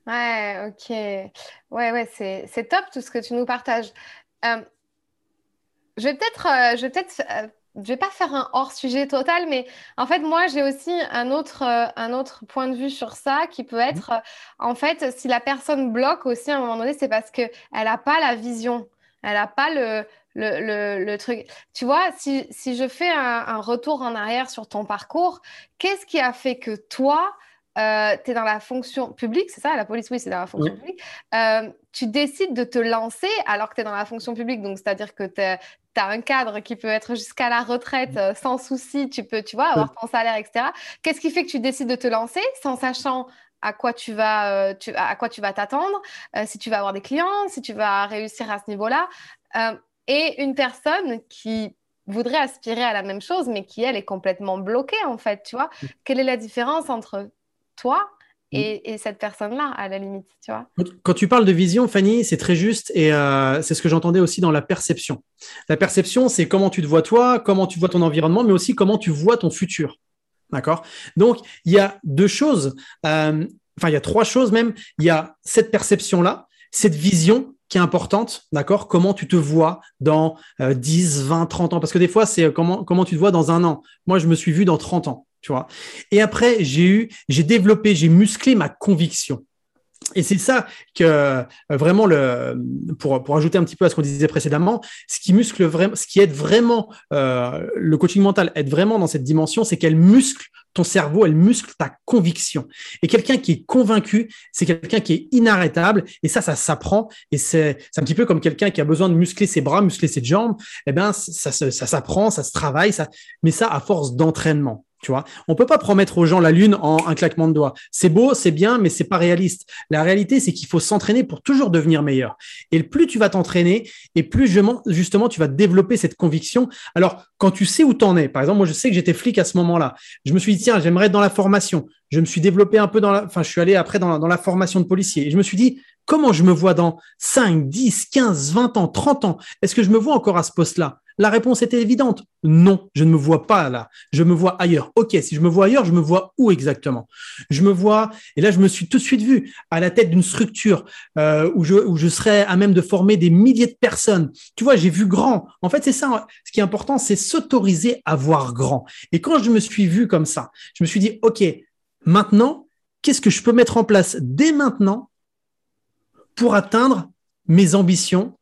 Ouais, ok. Ouais, ouais, c'est top tout ce que tu nous partages. Euh, je vais peut-être, euh, je vais peut-être, euh, je vais pas faire un hors sujet total, mais en fait, moi, j'ai aussi un autre, euh, un autre point de vue sur ça qui peut être, mmh. en fait, si la personne bloque aussi à un moment donné, c'est parce que elle n'a pas la vision, elle n'a pas le, le, le, truc. Tu vois, si, si je fais un, un, retour en arrière sur ton parcours, qu'est-ce qui a fait que toi, euh, tu es dans la fonction publique, c'est ça La police, oui, c'est dans la fonction publique. Euh, tu décides de te lancer alors que tu es dans la fonction publique. Donc, c'est-à-dire que tu as un cadre qui peut être jusqu'à la retraite euh, sans souci. Tu peux, tu vois, avoir ton salaire, etc. Qu'est-ce qui fait que tu décides de te lancer sans sachant à quoi tu vas, tu, à quoi tu vas t'attendre, si tu vas avoir des clients, si tu vas réussir à ce niveau-là. euh, et une personne qui voudrait aspirer à la même chose, mais qui, elle, est complètement bloquée, en fait, tu vois? Mm. Quelle est la différence entre toi mm. et, cette personne-là, à la limite, tu vois Quand tu parles de vision, Fanny, c'est très juste et euh, c'est ce que j'entendais aussi dans la perception. La perception, c'est comment tu te vois toi, comment tu vois ton environnement, mais aussi comment tu vois ton futur. D'accord? Donc, il y a deux choses, euh, enfin, il y a trois choses même. Il y a cette perception-là, cette vision qui est importante, d'accord? Comment tu te vois dans 10, 20, 30 ans? Parce que des fois, c'est comment, comment tu te vois dans un an? Moi, je me suis vu dans 30 ans, tu vois. Et après, j'ai eu, j'ai développé, j'ai musclé ma conviction. Et c'est ça que euh, vraiment le pour pour ajouter un petit peu à ce qu'on disait précédemment, ce qui muscle vraiment, ce qui aide vraiment euh, le coaching mental aide vraiment dans cette dimension, c'est qu'elle muscle ton cerveau, elle muscle ta conviction. Et quelqu'un qui est convaincu, c'est quelqu'un qui est inarrêtable. Et ça, ça s'apprend. Et c'est un petit peu comme quelqu'un qui a besoin de muscler ses bras, muscler ses jambes. Eh bien, ça, ça, ça s'apprend, ça se travaille. Ça, mais ça à force d'entraînement. Tu vois, on peut pas promettre aux gens la lune en un claquement de doigts. C'est beau, c'est bien, mais c'est pas réaliste. La réalité, c'est qu'il faut s'entraîner pour toujours devenir meilleur. Et plus tu vas t'entraîner, et plus justement tu vas développer cette conviction. Alors, quand tu sais où tu en es, par exemple, moi je sais que j'étais flic à ce moment-là. Je me suis dit tiens, j'aimerais être dans la formation. Je me suis développé un peu dans la, enfin, je suis allé après dans dans la formation de policier. Et je me suis dit comment je me vois dans 5, 10, 15, 20 ans, 30 ans? Est-ce que je me vois encore à ce poste-là? La réponse était évidente. Non, je ne me vois pas là. Je me vois ailleurs. OK, si je me vois ailleurs, je me vois où exactement? Je me vois, et là, je me suis tout de suite vu à la tête d'une structure euh, où, je, où je serais à même de former des milliers de personnes. Tu vois, j'ai vu grand. En fait, c'est ça. Ce qui est important, c'est s'autoriser à voir grand. Et quand je me suis vu comme ça, je me suis dit, OK, maintenant, qu'est-ce que je peux mettre en place dès maintenant pour atteindre mes ambitions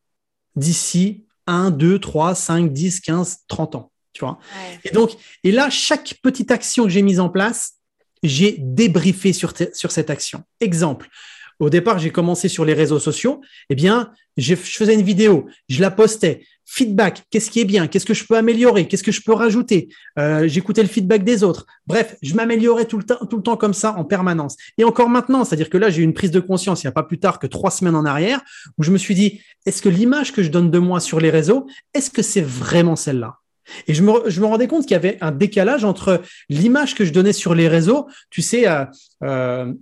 d'ici 1, 2, 3, 5, 10, 15, 30 ans. Tu vois Et donc, et là, chaque petite action que j'ai mise en place, j'ai débriefé sur, sur cette action. Exemple, au départ, j'ai commencé sur les réseaux sociaux. Eh bien, je faisais une vidéo, je la postais. Feedback, qu'est-ce qui est bien? Qu'est-ce que je peux améliorer? Qu'est-ce que je peux rajouter? Euh, J'écoutais le feedback des autres. Bref, je m'améliorais tout le temps, comme ça, en permanence. Et encore maintenant, c'est-à-dire que là, j'ai eu une prise de conscience il n'y a pas plus tard que trois semaines en arrière, où je me suis dit est-ce que l'image que je donne de moi sur les réseaux, est-ce que c'est vraiment celle-là? Et je me, je me rendais compte qu'il y avait un décalage entre l'image que je donnais sur les réseaux, tu sais, euh, euh,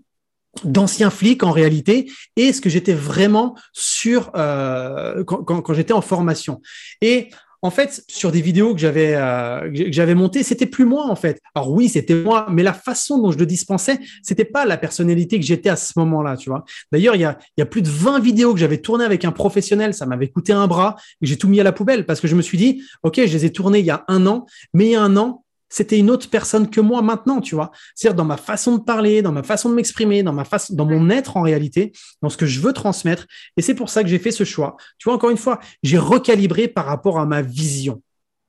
d'anciens flics en réalité et ce que j'étais vraiment sur euh, quand, j'étais en formation. Et en fait, sur des vidéos que j'avais euh, que j'avais montées, c'était plus moi en fait. Alors oui, c'était moi, mais la façon dont je le dispensais, c'était pas la personnalité que j'étais à ce moment-là, tu vois. D'ailleurs, il y a, y a plus de 20 vidéos que j'avais tournées avec un professionnel, ça m'avait coûté un bras, et j'ai tout mis à la poubelle parce que je me suis dit, ok, je les ai tournées il y a un an, mais il y a un an, c'était une autre personne que moi maintenant, tu vois. C'est-à-dire dans ma façon de parler, dans ma façon de m'exprimer, dans ma dans mon être en réalité, dans ce que je veux transmettre. Et c'est pour ça que j'ai fait ce choix. Tu vois, encore une fois, j'ai recalibré par rapport à ma vision,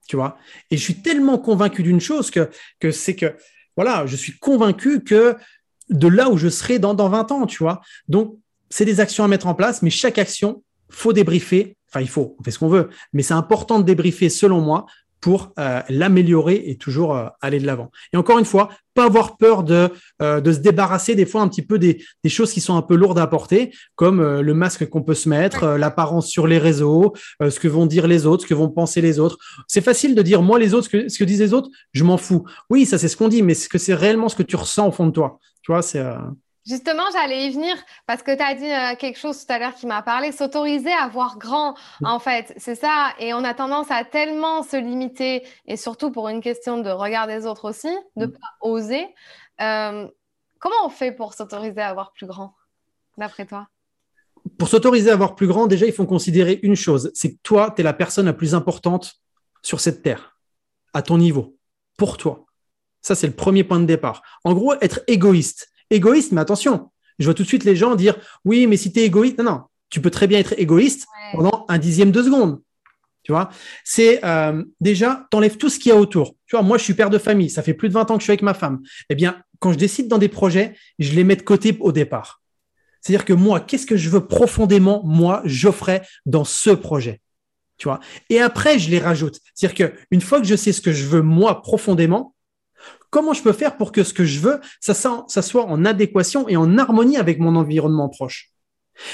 tu vois. Et je suis tellement convaincu d'une chose que, que c'est que, voilà, je suis convaincu que de là où je serai dans, dans 20 ans, tu vois. Donc, c'est des actions à mettre en place, mais chaque action, faut débriefer. Enfin, il faut, on fait ce qu'on veut, mais c'est important de débriefer, selon moi, pour euh, l'améliorer et toujours euh, aller de l'avant. Et encore une fois, pas avoir peur de, euh, de se débarrasser des fois un petit peu des, des, choses qui sont un peu lourdes à porter, comme le masque qu'on peut se mettre, l'apparence sur les réseaux, ce que vont dire les autres, ce que vont penser les autres. C'est facile de dire moi les autres, ce que, ce que disent les autres, je m'en fous. Oui, ça c'est ce qu'on dit, mais est-ce que c'est réellement ce que tu ressens au fond de toi Tu vois, c'est Justement, j'allais y venir parce que tu as dit euh, quelque chose tout à l'heure qui m'a parlé, s'autoriser à voir grand, en fait, c'est ça. Et on a tendance à tellement se limiter, et surtout pour une question de regard des autres aussi, de ne mm. pas oser. Euh, comment on fait pour s'autoriser à voir plus grand, d'après toi? Pour s'autoriser à voir plus grand, déjà, il faut considérer une chose, c'est que toi, tu es la personne la plus importante sur cette terre, à ton niveau, pour toi. Ça, c'est le premier point de départ. En gros, être égoïste égoïste, mais attention, je vois tout de suite les gens dire oui, mais si tu es égoïste, non, non, tu peux très bien être égoïste pendant un dixième de seconde. Tu vois, c'est euh, déjà, t'enlèves tout ce qu'il y a autour. Tu vois, moi, je suis père de famille, ça fait plus de 20 ans que je suis avec ma femme. Eh bien, quand je décide dans des projets, je les mets de côté au départ. C'est-à-dire que moi, qu'est-ce que je veux profondément, moi, j'offrais dans ce projet tu vois. Et après, je les rajoute. C'est-à-dire qu'une fois que je sais ce que je veux moi profondément, Comment je peux faire pour que ce que je veux, ça, soit en adéquation et en harmonie avec mon environnement proche?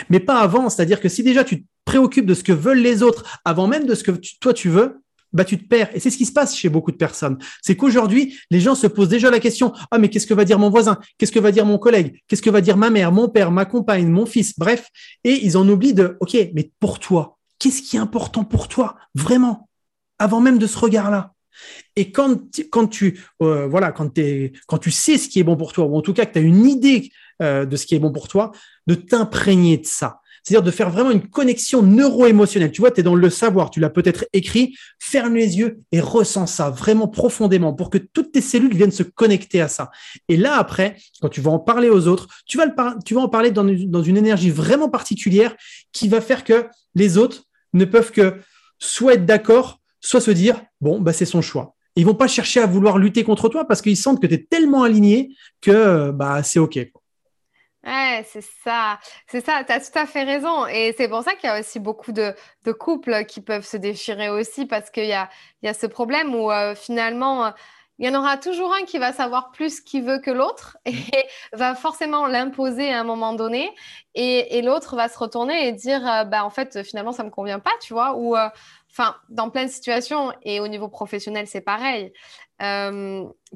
Mais pas avant, c'est-à-dire que si déjà tu préoccupes de ce que veulent les autres avant même de ce que toi tu veux, bah tu te perds. Et c'est ce qui se passe chez beaucoup de personnes. C'est qu'aujourd'hui, les gens se posent déjà la question ah mais qu'est-ce que va dire mon voisin? Qu'est-ce que va dire mon collègue? Qu'est-ce que va dire ma mère, mon père, ma compagne, mon fils Bref, et ils en oublient de ok, mais pour toi, qu'est-ce qui est important pour toi vraiment avant même de ce regard-là? Et quand, quand tu euh, voilà sais ce qui est bon pour toi ou en tout cas que tu as une idée euh, de ce qui est bon pour toi de t'imprégner de ça c'est-à-dire de faire vraiment une connexion neuro-émotionnelle. Tu vois, tu es dans le savoir, tu l'as peut-être écrit, ferme les yeux et ressens ça vraiment profondément pour que toutes tes cellules viennent se connecter à ça. Et là, après, quand tu vas en parler aux autres, tu vas, le tu vas en parler dans une, dans une énergie vraiment particulière qui va faire que les autres ne peuvent que soit être d'accord, soit se dire, bon, bah, c'est son choix. Ils vont pas chercher à vouloir lutter contre toi parce qu'ils sentent que tu es tellement aligné que bah, c'est OK. Ouais, c'est ça, c'est ça, tu as tout à fait raison. Et c'est pour ça qu'il y a aussi beaucoup de, couples qui peuvent se déchirer aussi parce qu'il y a, y a ce problème où euh, finalement, il y en aura toujours un qui va savoir plus qu'il veut que l'autre et va forcément l'imposer à un moment donné. Et, l'autre va se retourner et dire, euh, bah, en fait, finalement, ça ne me convient pas, tu vois. Ou, euh, enfin, dans plein de situations et au niveau professionnel, c'est pareil.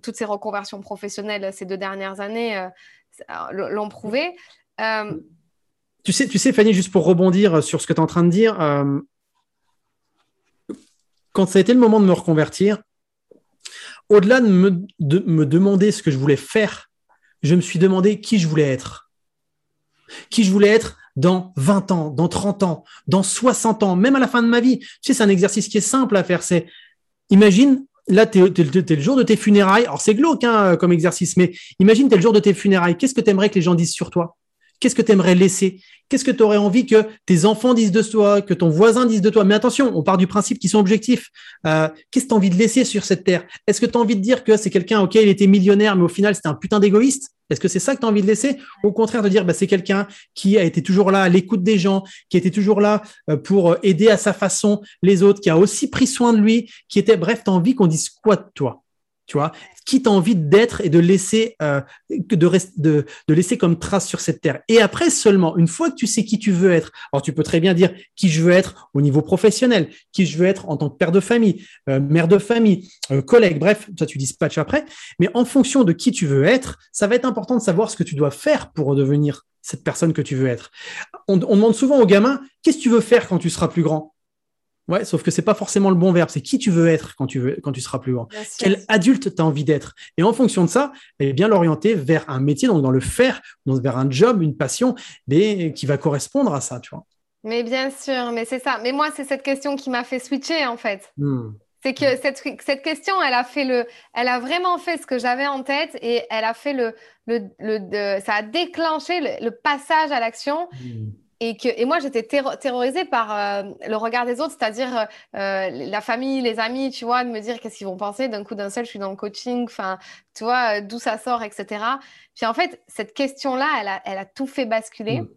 toutes ces reconversions professionnelles ces deux dernières années l'ont prouvé. Euh, tu, sais, tu sais, Fanny, juste pour rebondir sur ce que tu es en train de dire, euh, quand ça a été le moment de me reconvertir, au-delà de me demander ce que je voulais faire, je me suis demandé qui je voulais être. Qui je voulais être dans 20 ans, dans 30 ans, dans 60 ans, même à la fin de ma vie. C'est un exercice qui est simple à faire. C'est, imagine, là, tu es, le jour de tes funérailles. Alors, c'est glauque hein, comme exercice, mais imagine, tu es le jour de tes funérailles. Qu'est-ce que tu aimerais que les gens disent sur toi? Qu'est-ce que tu aimerais laisser? Qu'est-ce que tu aurais envie que tes enfants disent de toi, que ton voisin dise de toi? Mais attention, on part du principe qu'ils sont objectifs. Euh, qu'est-ce que tu as envie de laisser sur cette terre? Est-ce que tu as envie de dire que c'est quelqu'un, ok, il était millionnaire, mais au final, c'était un putain d'égoïste? Est-ce que c'est ça que tu as envie de laisser? Au contraire, de dire, bah, c'est quelqu'un qui a été toujours là à l'écoute des gens, qui été toujours là euh, pour aider à sa façon les autres, qui a aussi pris soin de lui, qui était, bref, tu as envie qu'on dise quoi de toi? Tu vois, qui t'a envie d'être et de laisser, euh, de, laisser comme trace sur cette terre. Et après seulement, une fois que tu sais qui tu veux être, alors tu peux très bien dire qui je veux être au niveau professionnel, qui je veux être en tant que père de famille, euh, mère de famille, euh, collègue, bref, ça tu dispatches après. Mais en fonction de qui tu veux être, ça va être important de savoir ce que tu dois faire pour devenir cette personne que tu veux être. On, on demande souvent aux gamins, qu'est-ce que tu veux faire quand tu seras plus grand? Ouais, sauf que c'est pas forcément le bon verbe. C'est qui tu veux être quand tu veux, quand tu seras plus grand. Quel adulte tu as envie d'être? Et en fonction de ça, eh bien l'orienter vers un métier, donc dans le faire, vers un job, une passion, mais qui va correspondre à ça, tu vois. Mais bien sûr, mais c'est ça. Mais moi, c'est cette question qui m'a fait switcher en fait. Hmm. C'est que cette, cette, question, elle a fait le, elle a vraiment fait ce que j'avais en tête et elle a fait le, le, le ça a déclenché le, passage à l'action. Hmm. Et, que, et moi, j'étais terrorisée par euh, le regard des autres, c'est-à-dire euh, la famille, les amis, tu vois, de me dire qu'est-ce qu'ils vont penser. D'un coup, d'un seul, je suis dans le coaching, enfin, tu vois, d'où ça sort, etc. Puis en fait, cette question-là, elle a, elle a, tout fait basculer. Mm.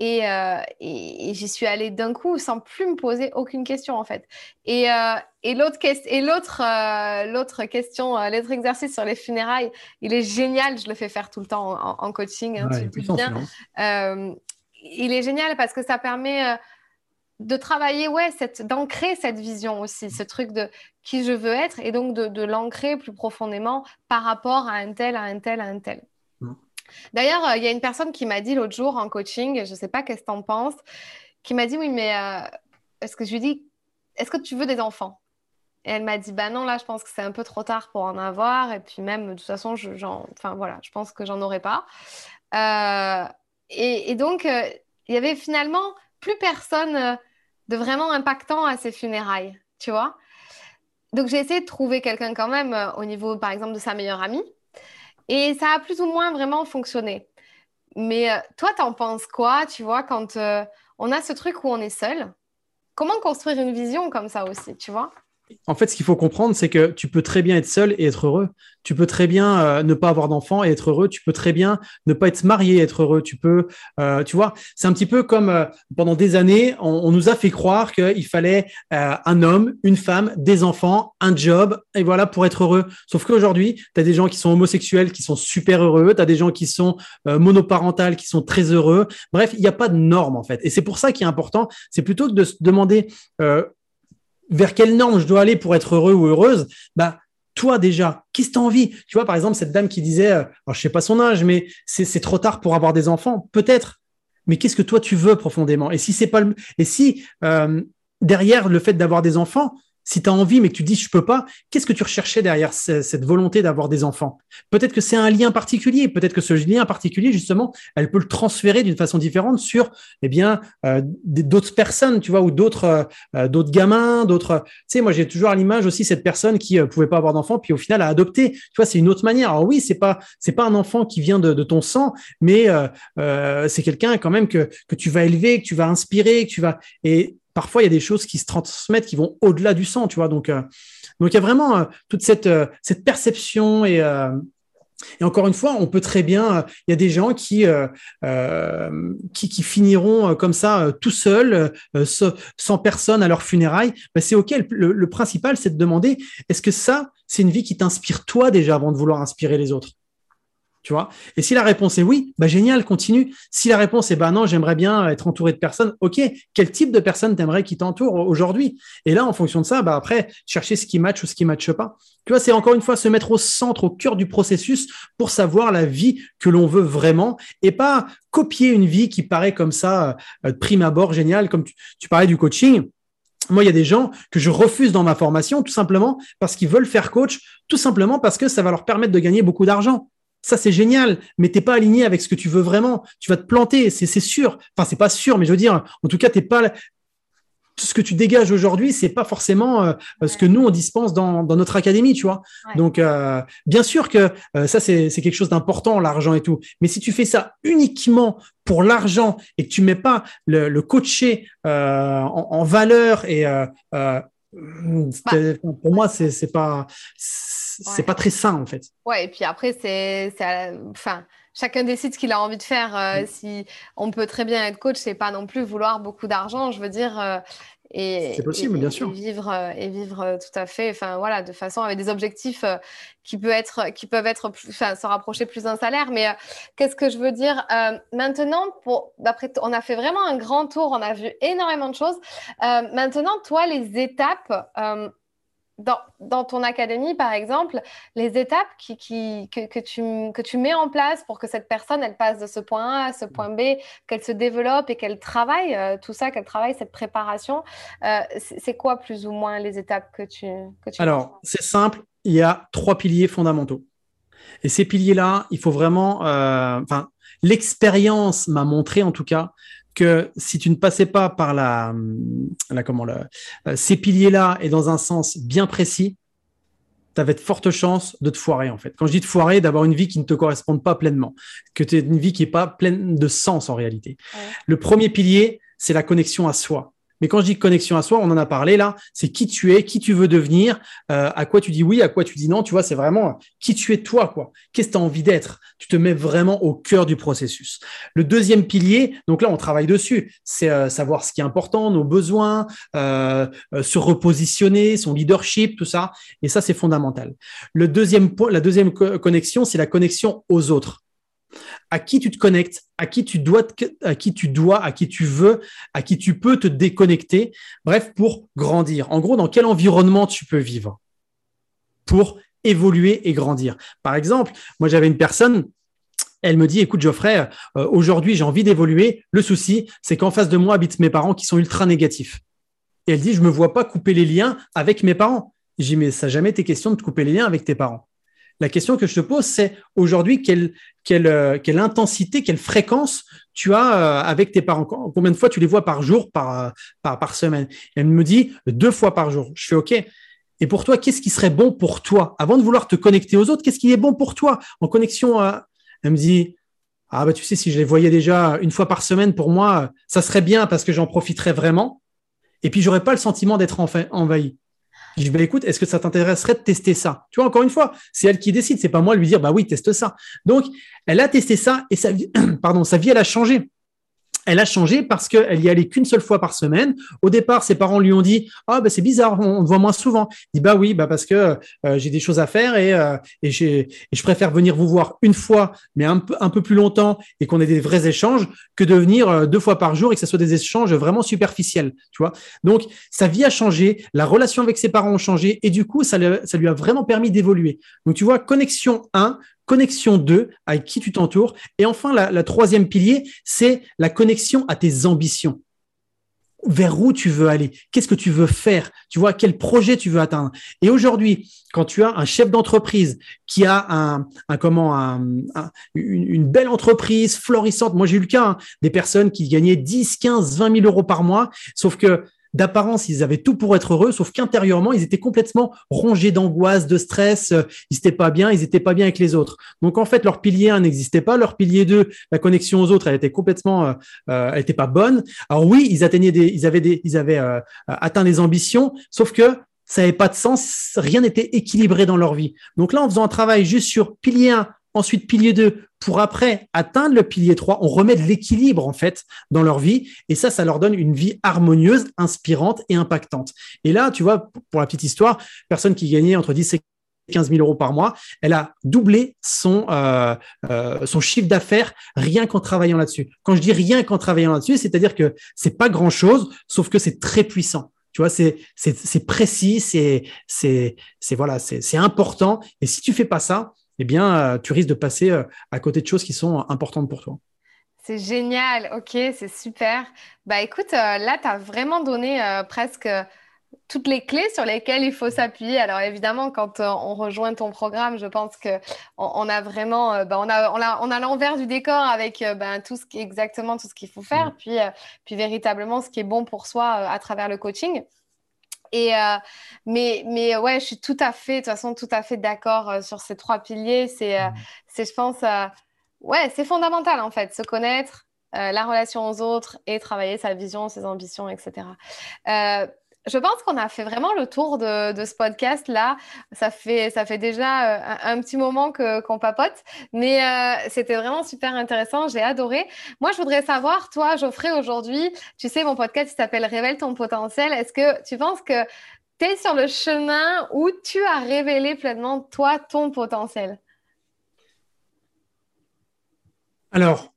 Euh, et, et, j'y suis allée d'un coup sans plus me poser aucune question, en fait. Et, et l'autre question, l'autre exercice sur les funérailles, il est génial. Je le fais faire tout le temps en, coaching, hein, tu le bien il est génial parce que ça permet euh, de travailler, ouais, d'ancrer cette vision aussi, ce truc de qui je veux être et donc de, l'ancrer plus profondément par rapport à un tel, à un tel, à un tel. Mm. D'ailleurs, euh, il y a une personne qui m'a dit l'autre jour en coaching, je ne sais pas qu'est-ce que tu en penses, qui m'a dit oui, mais euh, est-ce que je lui dis, est-ce que tu veux des enfants? Et elle m'a dit, bah non, là, je pense que c'est un peu trop tard pour en avoir. Et puis même, de toute façon, je, enfin, voilà, je pense que j'en aurai pas. Et, donc, euh, il y avait finalement plus personne euh, de vraiment impactant à ces funérailles, tu vois. Donc, j'ai essayé de trouver quelqu'un quand même euh, au niveau, par exemple, de sa meilleure amie. Et ça a plus ou moins vraiment fonctionné. Mais toi, t'en penses quoi, tu vois, quand on a ce truc où on est seul? Comment construire une vision comme ça aussi, tu vois? En fait, ce qu'il faut comprendre, c'est que tu peux très bien être seul et être heureux. Tu peux très bien euh, ne pas avoir d'enfant et être heureux. Tu peux très bien ne pas être marié et être heureux. Tu peux, euh, tu vois, c'est un petit peu comme euh, pendant des années, on, nous a fait croire qu'il fallait un homme, une femme, des enfants, un job, et voilà pour être heureux. Sauf qu'aujourd'hui, tu as des gens qui sont homosexuels qui sont super heureux. Tu as des gens qui sont monoparentales qui sont très heureux. Bref, il n'y a pas de norme en fait. Et c'est pour ça qui est important. C'est plutôt que de se demander vers quelle norme je dois aller pour être heureux ou heureuse, bah, toi déjà, qu'est-ce que tu as envie? Tu vois, par exemple, cette dame qui disait, euh, alors, je sais pas son âge, mais c'est trop tard pour avoir des enfants, peut-être. Mais qu'est-ce que toi tu veux profondément? Et si c'est pas le... et si euh, derrière le fait d'avoir des enfants, si tu as envie, mais que tu dis je peux pas, qu'est-ce que tu recherchais derrière cette volonté d'avoir des enfants? Peut-être que c'est un lien particulier, peut-être que ce lien particulier, justement, elle peut le transférer d'une façon différente sur, eh bien, euh, d'autres personnes, tu vois, ou d'autres euh, euh, d'autres gamins, d'autres. Tu sais, moi j'ai toujours à l'image aussi cette personne qui ne pouvait pas avoir d'enfant, puis au final a adopté. Tu vois, c'est une autre manière. Alors oui, c'est pas c'est pas un enfant qui vient de, de ton sang, mais c'est quelqu'un quand même que que tu vas élever, que tu vas inspirer, que tu vas et parfois il y a des choses qui se transmettent qui vont au-delà du sang, tu vois. Donc, euh, donc il y a vraiment euh, toute cette, euh, cette perception et, et encore une fois, on peut très bien. Il y a des gens qui qui, finiront comme ça tout seuls, sans personne à leur funérailles. Ben, c'est ok. Le, le principal, c'est de demander est-ce que ça, c'est une vie qui t'inspire toi déjà avant de vouloir inspirer les autres? Tu vois. Et si la réponse est oui, bah génial, continue. Si la réponse est bah non, j'aimerais bien être entouré de personnes, ok, quel type de personnes t'aimerais qui t'entourent aujourd'hui? Et là, en fonction de ça, bah après, chercher ce qui match ou ce qui matche pas. Tu vois, c'est encore une fois se mettre au centre, au cœur du processus pour savoir la vie que l'on veut vraiment et pas copier une vie qui paraît comme ça, euh, de prime abord, génial, comme tu, tu parlais du coaching. Moi, il y a des gens que je refuse dans ma formation tout simplement parce qu'ils veulent faire coach, tout simplement parce que ça va leur permettre de gagner beaucoup d'argent. Ça, c'est génial, mais t'es pas aligné avec ce que tu veux vraiment. Tu vas te planter, c'est sûr. Enfin, c'est pas sûr, mais je veux dire, en tout cas, t'es pas ce que tu dégages aujourd'hui, c'est pas forcément euh, ce que nous on dispense dans, notre académie, tu vois. Donc, euh, bien sûr que euh, ça c'est quelque chose d'important, l'argent et tout. Mais si tu fais ça uniquement pour l'argent et que tu mets pas le, le coacher en, en, valeur et bah. pour moi c'est pas c'est pas très sain en fait. Ouais, et puis après, c'est. Enfin, chacun décide ce qu'il a envie de faire. Euh, si on peut très bien être coach, c'est pas non plus vouloir beaucoup d'argent. Je veux dire, euh, c'est possible, bien sûr. Et vivre, euh, et vivre euh, tout à fait, enfin voilà, de façon avec des objectifs qui, peut être, qui peuvent être, enfin, se rapprocher plus d'un salaire. Mais qu'est-ce que je veux dire Maintenant, pour, d'après, on a fait vraiment un grand tour, on a vu énormément de choses. maintenant, toi, les étapes dans, ton académie, par exemple, les étapes qui, que, tu, que tu mets en place pour que cette personne, elle passe de ce point A à ce point B, qu'elle se développe et qu'elle travaille euh, tout ça, qu'elle travaille cette préparation, euh, c'est quoi plus ou moins les étapes que tu... Que tu Alors, c'est simple, il y a trois piliers fondamentaux. Et ces piliers-là, il faut vraiment... Euh, enfin, l'expérience m'a montré en tout cas que si tu ne passais pas par la, la comment le, euh, ces piliers-là et dans un sens bien précis, tu avais de fortes chances de te foirer en fait. Quand je dis te foirer, d'avoir une vie qui ne te corresponde pas pleinement, que tu aies une vie qui n'est pas pleine de sens en réalité. Le premier pilier, c'est la connexion à soi. Mais quand je dis connexion à soi, on en a parlé là, c'est qui tu es, qui tu veux devenir, euh, à quoi tu dis oui, à quoi tu dis non. Tu vois, c'est vraiment qui tu es toi, quoi. Qu'est-ce que tu as envie d'être? Tu te mets vraiment au cœur du processus. Le deuxième pilier, donc là, on travaille dessus, c'est euh, savoir ce qui est important, nos besoins, euh, se repositionner, son leadership, tout ça. Et ça, c'est fondamental. Le deuxième point, la deuxième connexion, c'est la connexion aux autres à qui tu te connectes, à qui tu dois, à qui tu dois, à qui tu veux, à qui tu peux te déconnecter. Bref, pour grandir. En gros, dans quel environnement tu peux vivre pour évoluer et grandir. Par exemple, moi j'avais une personne, elle me dit, écoute Geoffrey, euh, aujourd'hui j'ai envie d'évoluer. Le souci, c'est qu'en face de moi habitent mes parents qui sont ultra négatifs. Et elle dit, je me vois pas couper les liens avec mes parents. J'ai mais ça n'a jamais été question de couper les liens avec tes parents. La question que je te pose, c'est aujourd'hui, quelle, quelle, euh, quelle, intensité, quelle fréquence tu as euh, avec tes parents? Combien de fois tu les vois par jour, par, euh, par semaine? Elle me dit deux fois par jour. Je fais OK. Et pour toi, qu'est-ce qui serait bon pour toi? Avant de vouloir te connecter aux autres, qu'est-ce qui est bon pour toi? En connexion à... Elle me dit, ah bah tu sais, si je les voyais déjà une fois par semaine, pour moi, ça serait bien parce que j'en profiterais vraiment. Et puis, j'aurais pas le sentiment d'être envahi. Je dis, bah, écoute, est-ce que ça t'intéresserait de tester ça? Tu vois, encore une fois, c'est elle qui décide, c'est pas moi lui dire, bah oui, teste ça. Donc, elle a testé ça et sa vie, pardon, sa vie, elle a changé elle a changé parce qu'elle y allait qu'une seule fois par semaine. Au départ, ses parents lui ont dit Ah, bah, c'est bizarre, on te voit moins souvent. Il dit Bah oui, bah parce que euh, j'ai des choses à faire et, euh, et, je préfère venir vous voir une fois, mais un peu, plus longtemps et qu'on ait des vrais échanges que de venir euh, deux fois par jour et que ce soit des échanges vraiment superficiels. Tu vois Donc, sa vie a changé, la relation avec ses parents ont changé et du coup, ça, ça lui a vraiment permis d'évoluer. Donc, tu vois, connexion 1, connexion 2, avec qui tu t'entoures. Et enfin, la, troisième pilier, c'est la connexion à tes ambitions vers où tu veux aller, qu'est-ce que tu veux faire, tu vois, quel projet tu veux atteindre? Et aujourd'hui, quand tu as un chef d'entreprise qui a un, une, belle entreprise florissante, moi j'ai eu le cas hein, des personnes qui gagnaient 10, 15, 20 000 euros par mois, sauf que d'apparence, ils avaient tout pour être heureux, sauf qu'intérieurement, ils étaient complètement rongés d'angoisse, de stress, euh, ils n'étaient pas bien, ils n'étaient pas bien avec les autres. Donc en fait, leur pilier 1 n'existait pas, leur pilier 2, la connexion aux autres, elle était complètement, euh, euh, elle pas bonne. Alors oui, ils atteignaient des, ils avaient des, ils avaient atteint des ambitions, sauf que ça n'avait pas de sens, rien n'était équilibré dans leur vie. Donc là, en faisant un travail juste sur pilier 1, ensuite pilier 2, pour après atteindre le pilier 3, on remet de l'équilibre en fait dans leur vie et ça, ça leur donne une vie harmonieuse, inspirante et impactante. Et là, tu vois, pour la petite histoire, personne qui gagnait entre 10 et 15 000 euros par mois, elle a doublé son, euh, euh, son chiffre d'affaires rien qu'en travaillant là-dessus. Quand je dis rien qu'en travaillant là-dessus, c'est-à-dire que c'est pas grand-chose, sauf que c'est très puissant. Tu vois, c'est c'est précis, c'est c'est voilà, c'est important. Et si tu fais pas ça, eh bien, euh, tu risques de passer euh, à côté de choses qui sont importantes pour toi. C'est génial, ok, c'est super. Bah écoute, euh, là, tu as vraiment donné presque toutes les clés sur lesquelles il faut s'appuyer. Alors évidemment, quand on rejoint ton programme, je pense que on, a vraiment, bah, on a, on a, l'envers du décor avec ben, tout ce qui exactement tout ce qu'il faut faire, mmh. puis, puis véritablement ce qui est bon pour soi à travers le coaching. Et euh, mais, mais ouais, je suis tout à fait, de toute façon, tout à fait d'accord euh, sur ces trois piliers. C'est, euh, mmh. c'est je pense, ouais, c'est fondamental en fait, se connaître, la relation aux autres et travailler sa vision, ses ambitions, etc je pense qu'on a fait vraiment le tour de, ce podcast-là. Ça fait, ça fait déjà euh, un, petit moment qu'on papote, mais euh, c'était vraiment super intéressant. J'ai adoré. Moi, je voudrais savoir, toi, Geoffrey, aujourd'hui, tu sais, mon podcast s'appelle Révèle ton potentiel. Est-ce que tu penses que tu es sur le chemin où tu as révélé pleinement, toi, ton potentiel? Alors,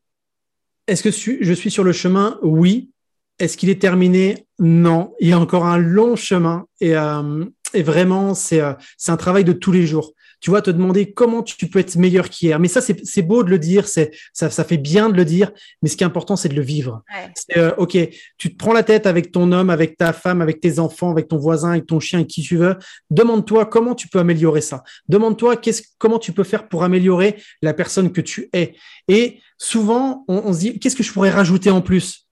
est-ce que je suis sur le chemin? Oui. Est-ce qu'il est terminé? Non. Il y a encore un long chemin et, euh, et vraiment, c'est euh, un travail de tous les jours. Tu vois, te demander comment tu peux être meilleur qu'hier. Mais ça, c'est beau de le dire, c'est ça, ça fait bien de le dire, mais ce qui est important, c'est de le vivre. C'est euh, ok, tu te prends la tête avec ton homme, avec ta femme, avec tes enfants, avec ton voisin, avec ton chien, avec qui tu veux. Demande-toi comment tu peux améliorer ça. Demande-toi comment tu peux faire pour améliorer la personne que tu es. Et souvent, on, on se dit qu'est-ce que je pourrais rajouter en plus?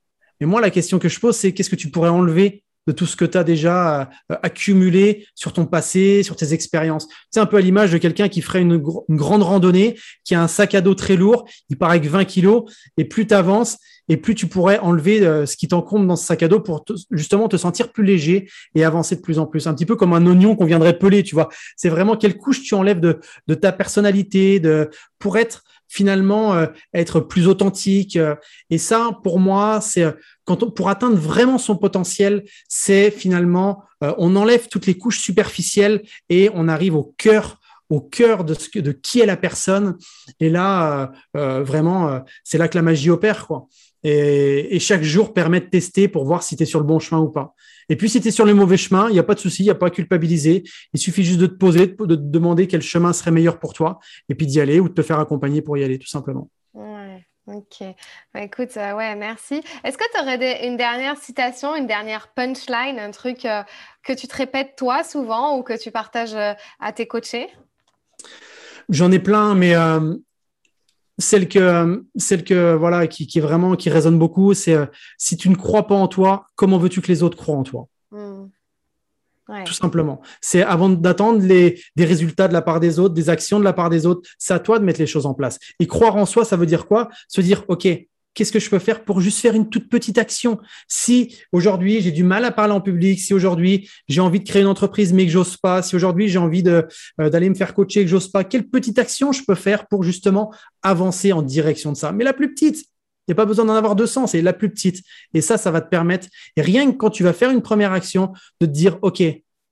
Mais moi, la question que je pose, c'est qu'est-ce que tu pourrais enlever de tout ce que tu as déjà euh, accumulé sur ton passé, sur tes expériences? C'est un peu à l'image de quelqu'un qui ferait une, grande randonnée, qui a un sac à dos très lourd, il paraît que 20 kilos, et plus tu avances, et plus tu pourrais enlever euh, ce qui t'encombre dans ce sac à dos pour justement te sentir plus léger et avancer de plus en plus. Un petit peu comme un oignon qu'on viendrait peler, tu vois. C'est vraiment quelle couche tu enlèves de, ta personnalité, de pour être finalement euh, être plus authentique. Et ça, pour moi, c'est pour atteindre vraiment son potentiel, c'est finalement on enlève toutes les couches superficielles et on arrive au cœur au cœur de, ce, de qui est la personne. Et là, vraiment, c'est là que la magie opère. Quoi. Et, chaque jour permet de tester pour voir si tu es sur le bon chemin ou pas. Et puis, si tu es sur le mauvais chemin, il n'y a pas de souci, il n'y a pas à culpabiliser. Il suffit juste de te poser, de te demander quel chemin serait meilleur pour toi, et puis d'y aller ou de te faire accompagner pour y aller, tout simplement. Ok. Bah, écoute, euh, ouais, merci. Est-ce que tu aurais une dernière citation, une dernière punchline, un truc euh, que tu te répètes toi souvent ou que tu partages euh, à tes coachés? J'en ai plein, mais celle que celle que voilà qui, qui vraiment qui résonne beaucoup c'est si tu ne crois pas en toi comment veux-tu que les autres croient en toi? Tout simplement. C'est avant d'attendre les des résultats de la part des autres des actions de la part des autres c'est à toi de mettre les choses en place. Et croire en soi ça veut dire quoi? Se dire ok qu'est-ce que je peux faire pour juste faire une toute petite action? Si aujourd'hui j'ai du mal à parler en public, si aujourd'hui j'ai envie de créer une entreprise mais que j'ose pas, si aujourd'hui j'ai envie euh, d'aller me faire coacher et que j'ose pas, quelle petite action je peux faire pour justement avancer en direction de ça? Mais la plus petite, il n'y a pas besoin d'en avoir 200, c'est la plus petite. Et ça, ça va te permettre, et rien que quand tu vas faire une première action, de te dire, OK,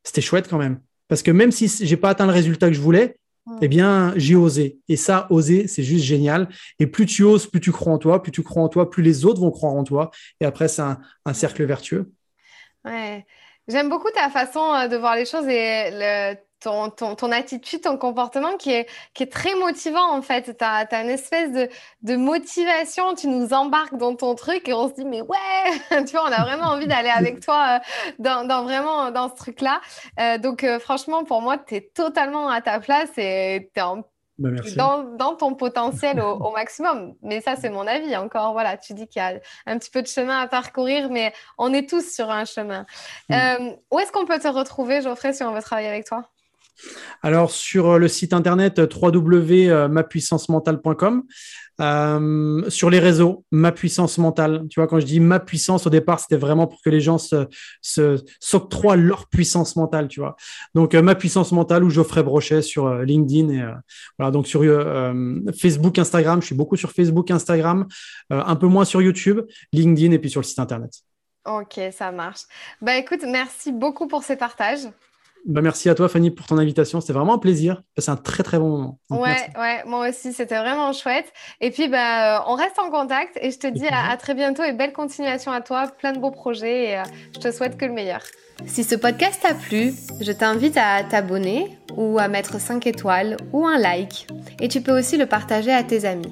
c'était chouette quand même. Parce que même si j'ai pas atteint le résultat que je voulais, eh bien, j'ai osé. Et ça, oser, c'est juste génial. Et plus tu oses, plus tu crois en toi, plus tu crois en toi, plus les autres vont croire en toi. Et après, c'est un, un, cercle vertueux. Ouais. J'aime beaucoup ta façon euh, de voir les choses et le, ton, ton, ton, attitude, ton comportement qui est, qui est très motivant en fait. Tu as, une espèce de, de, motivation, tu nous embarques dans ton truc et on se dit mais ouais, tu vois, on a vraiment envie d'aller avec toi euh, dans, dans, vraiment dans ce truc-là. Euh, donc euh, franchement, pour moi, tu es totalement à ta place et tu es en bah, dans, dans, ton potentiel au, maximum. Mais ça, c'est mon avis. Encore, voilà, tu dis qu'il y a un petit peu de chemin à parcourir, mais on est tous sur un chemin. Où est-ce qu'on peut te retrouver, Geoffrey, si on veut travailler avec toi? Alors, sur euh, le site internet euh, www.mapuissancementale.com, euh, sur les réseaux, ma puissance mentale. Tu vois, quand je dis ma puissance, au départ, c'était vraiment pour que les gens se, s'octroient leur puissance mentale, tu vois. Donc, ma puissance mentale ou Geoffrey Brochet sur LinkedIn et voilà, donc sur Facebook, Instagram. Je suis beaucoup sur Facebook, Instagram, un peu moins sur YouTube, LinkedIn et puis sur le site internet. Ok, ça marche. Bah écoute, merci beaucoup pour ces partages. Bah, merci à toi, Fanny, pour ton invitation. C'était vraiment un plaisir. C'est un très, très bon moment. ouais, ouais, moi aussi, c'était vraiment chouette. Et puis, bah, on reste en contact et je te dis à, très bientôt et belle continuation à toi. Plein de beaux projets et euh, je te souhaite que le meilleur. Si ce podcast t'a plu, je t'invite à t'abonner ou à mettre 5 étoiles ou un like. Et tu peux aussi le partager à tes amis.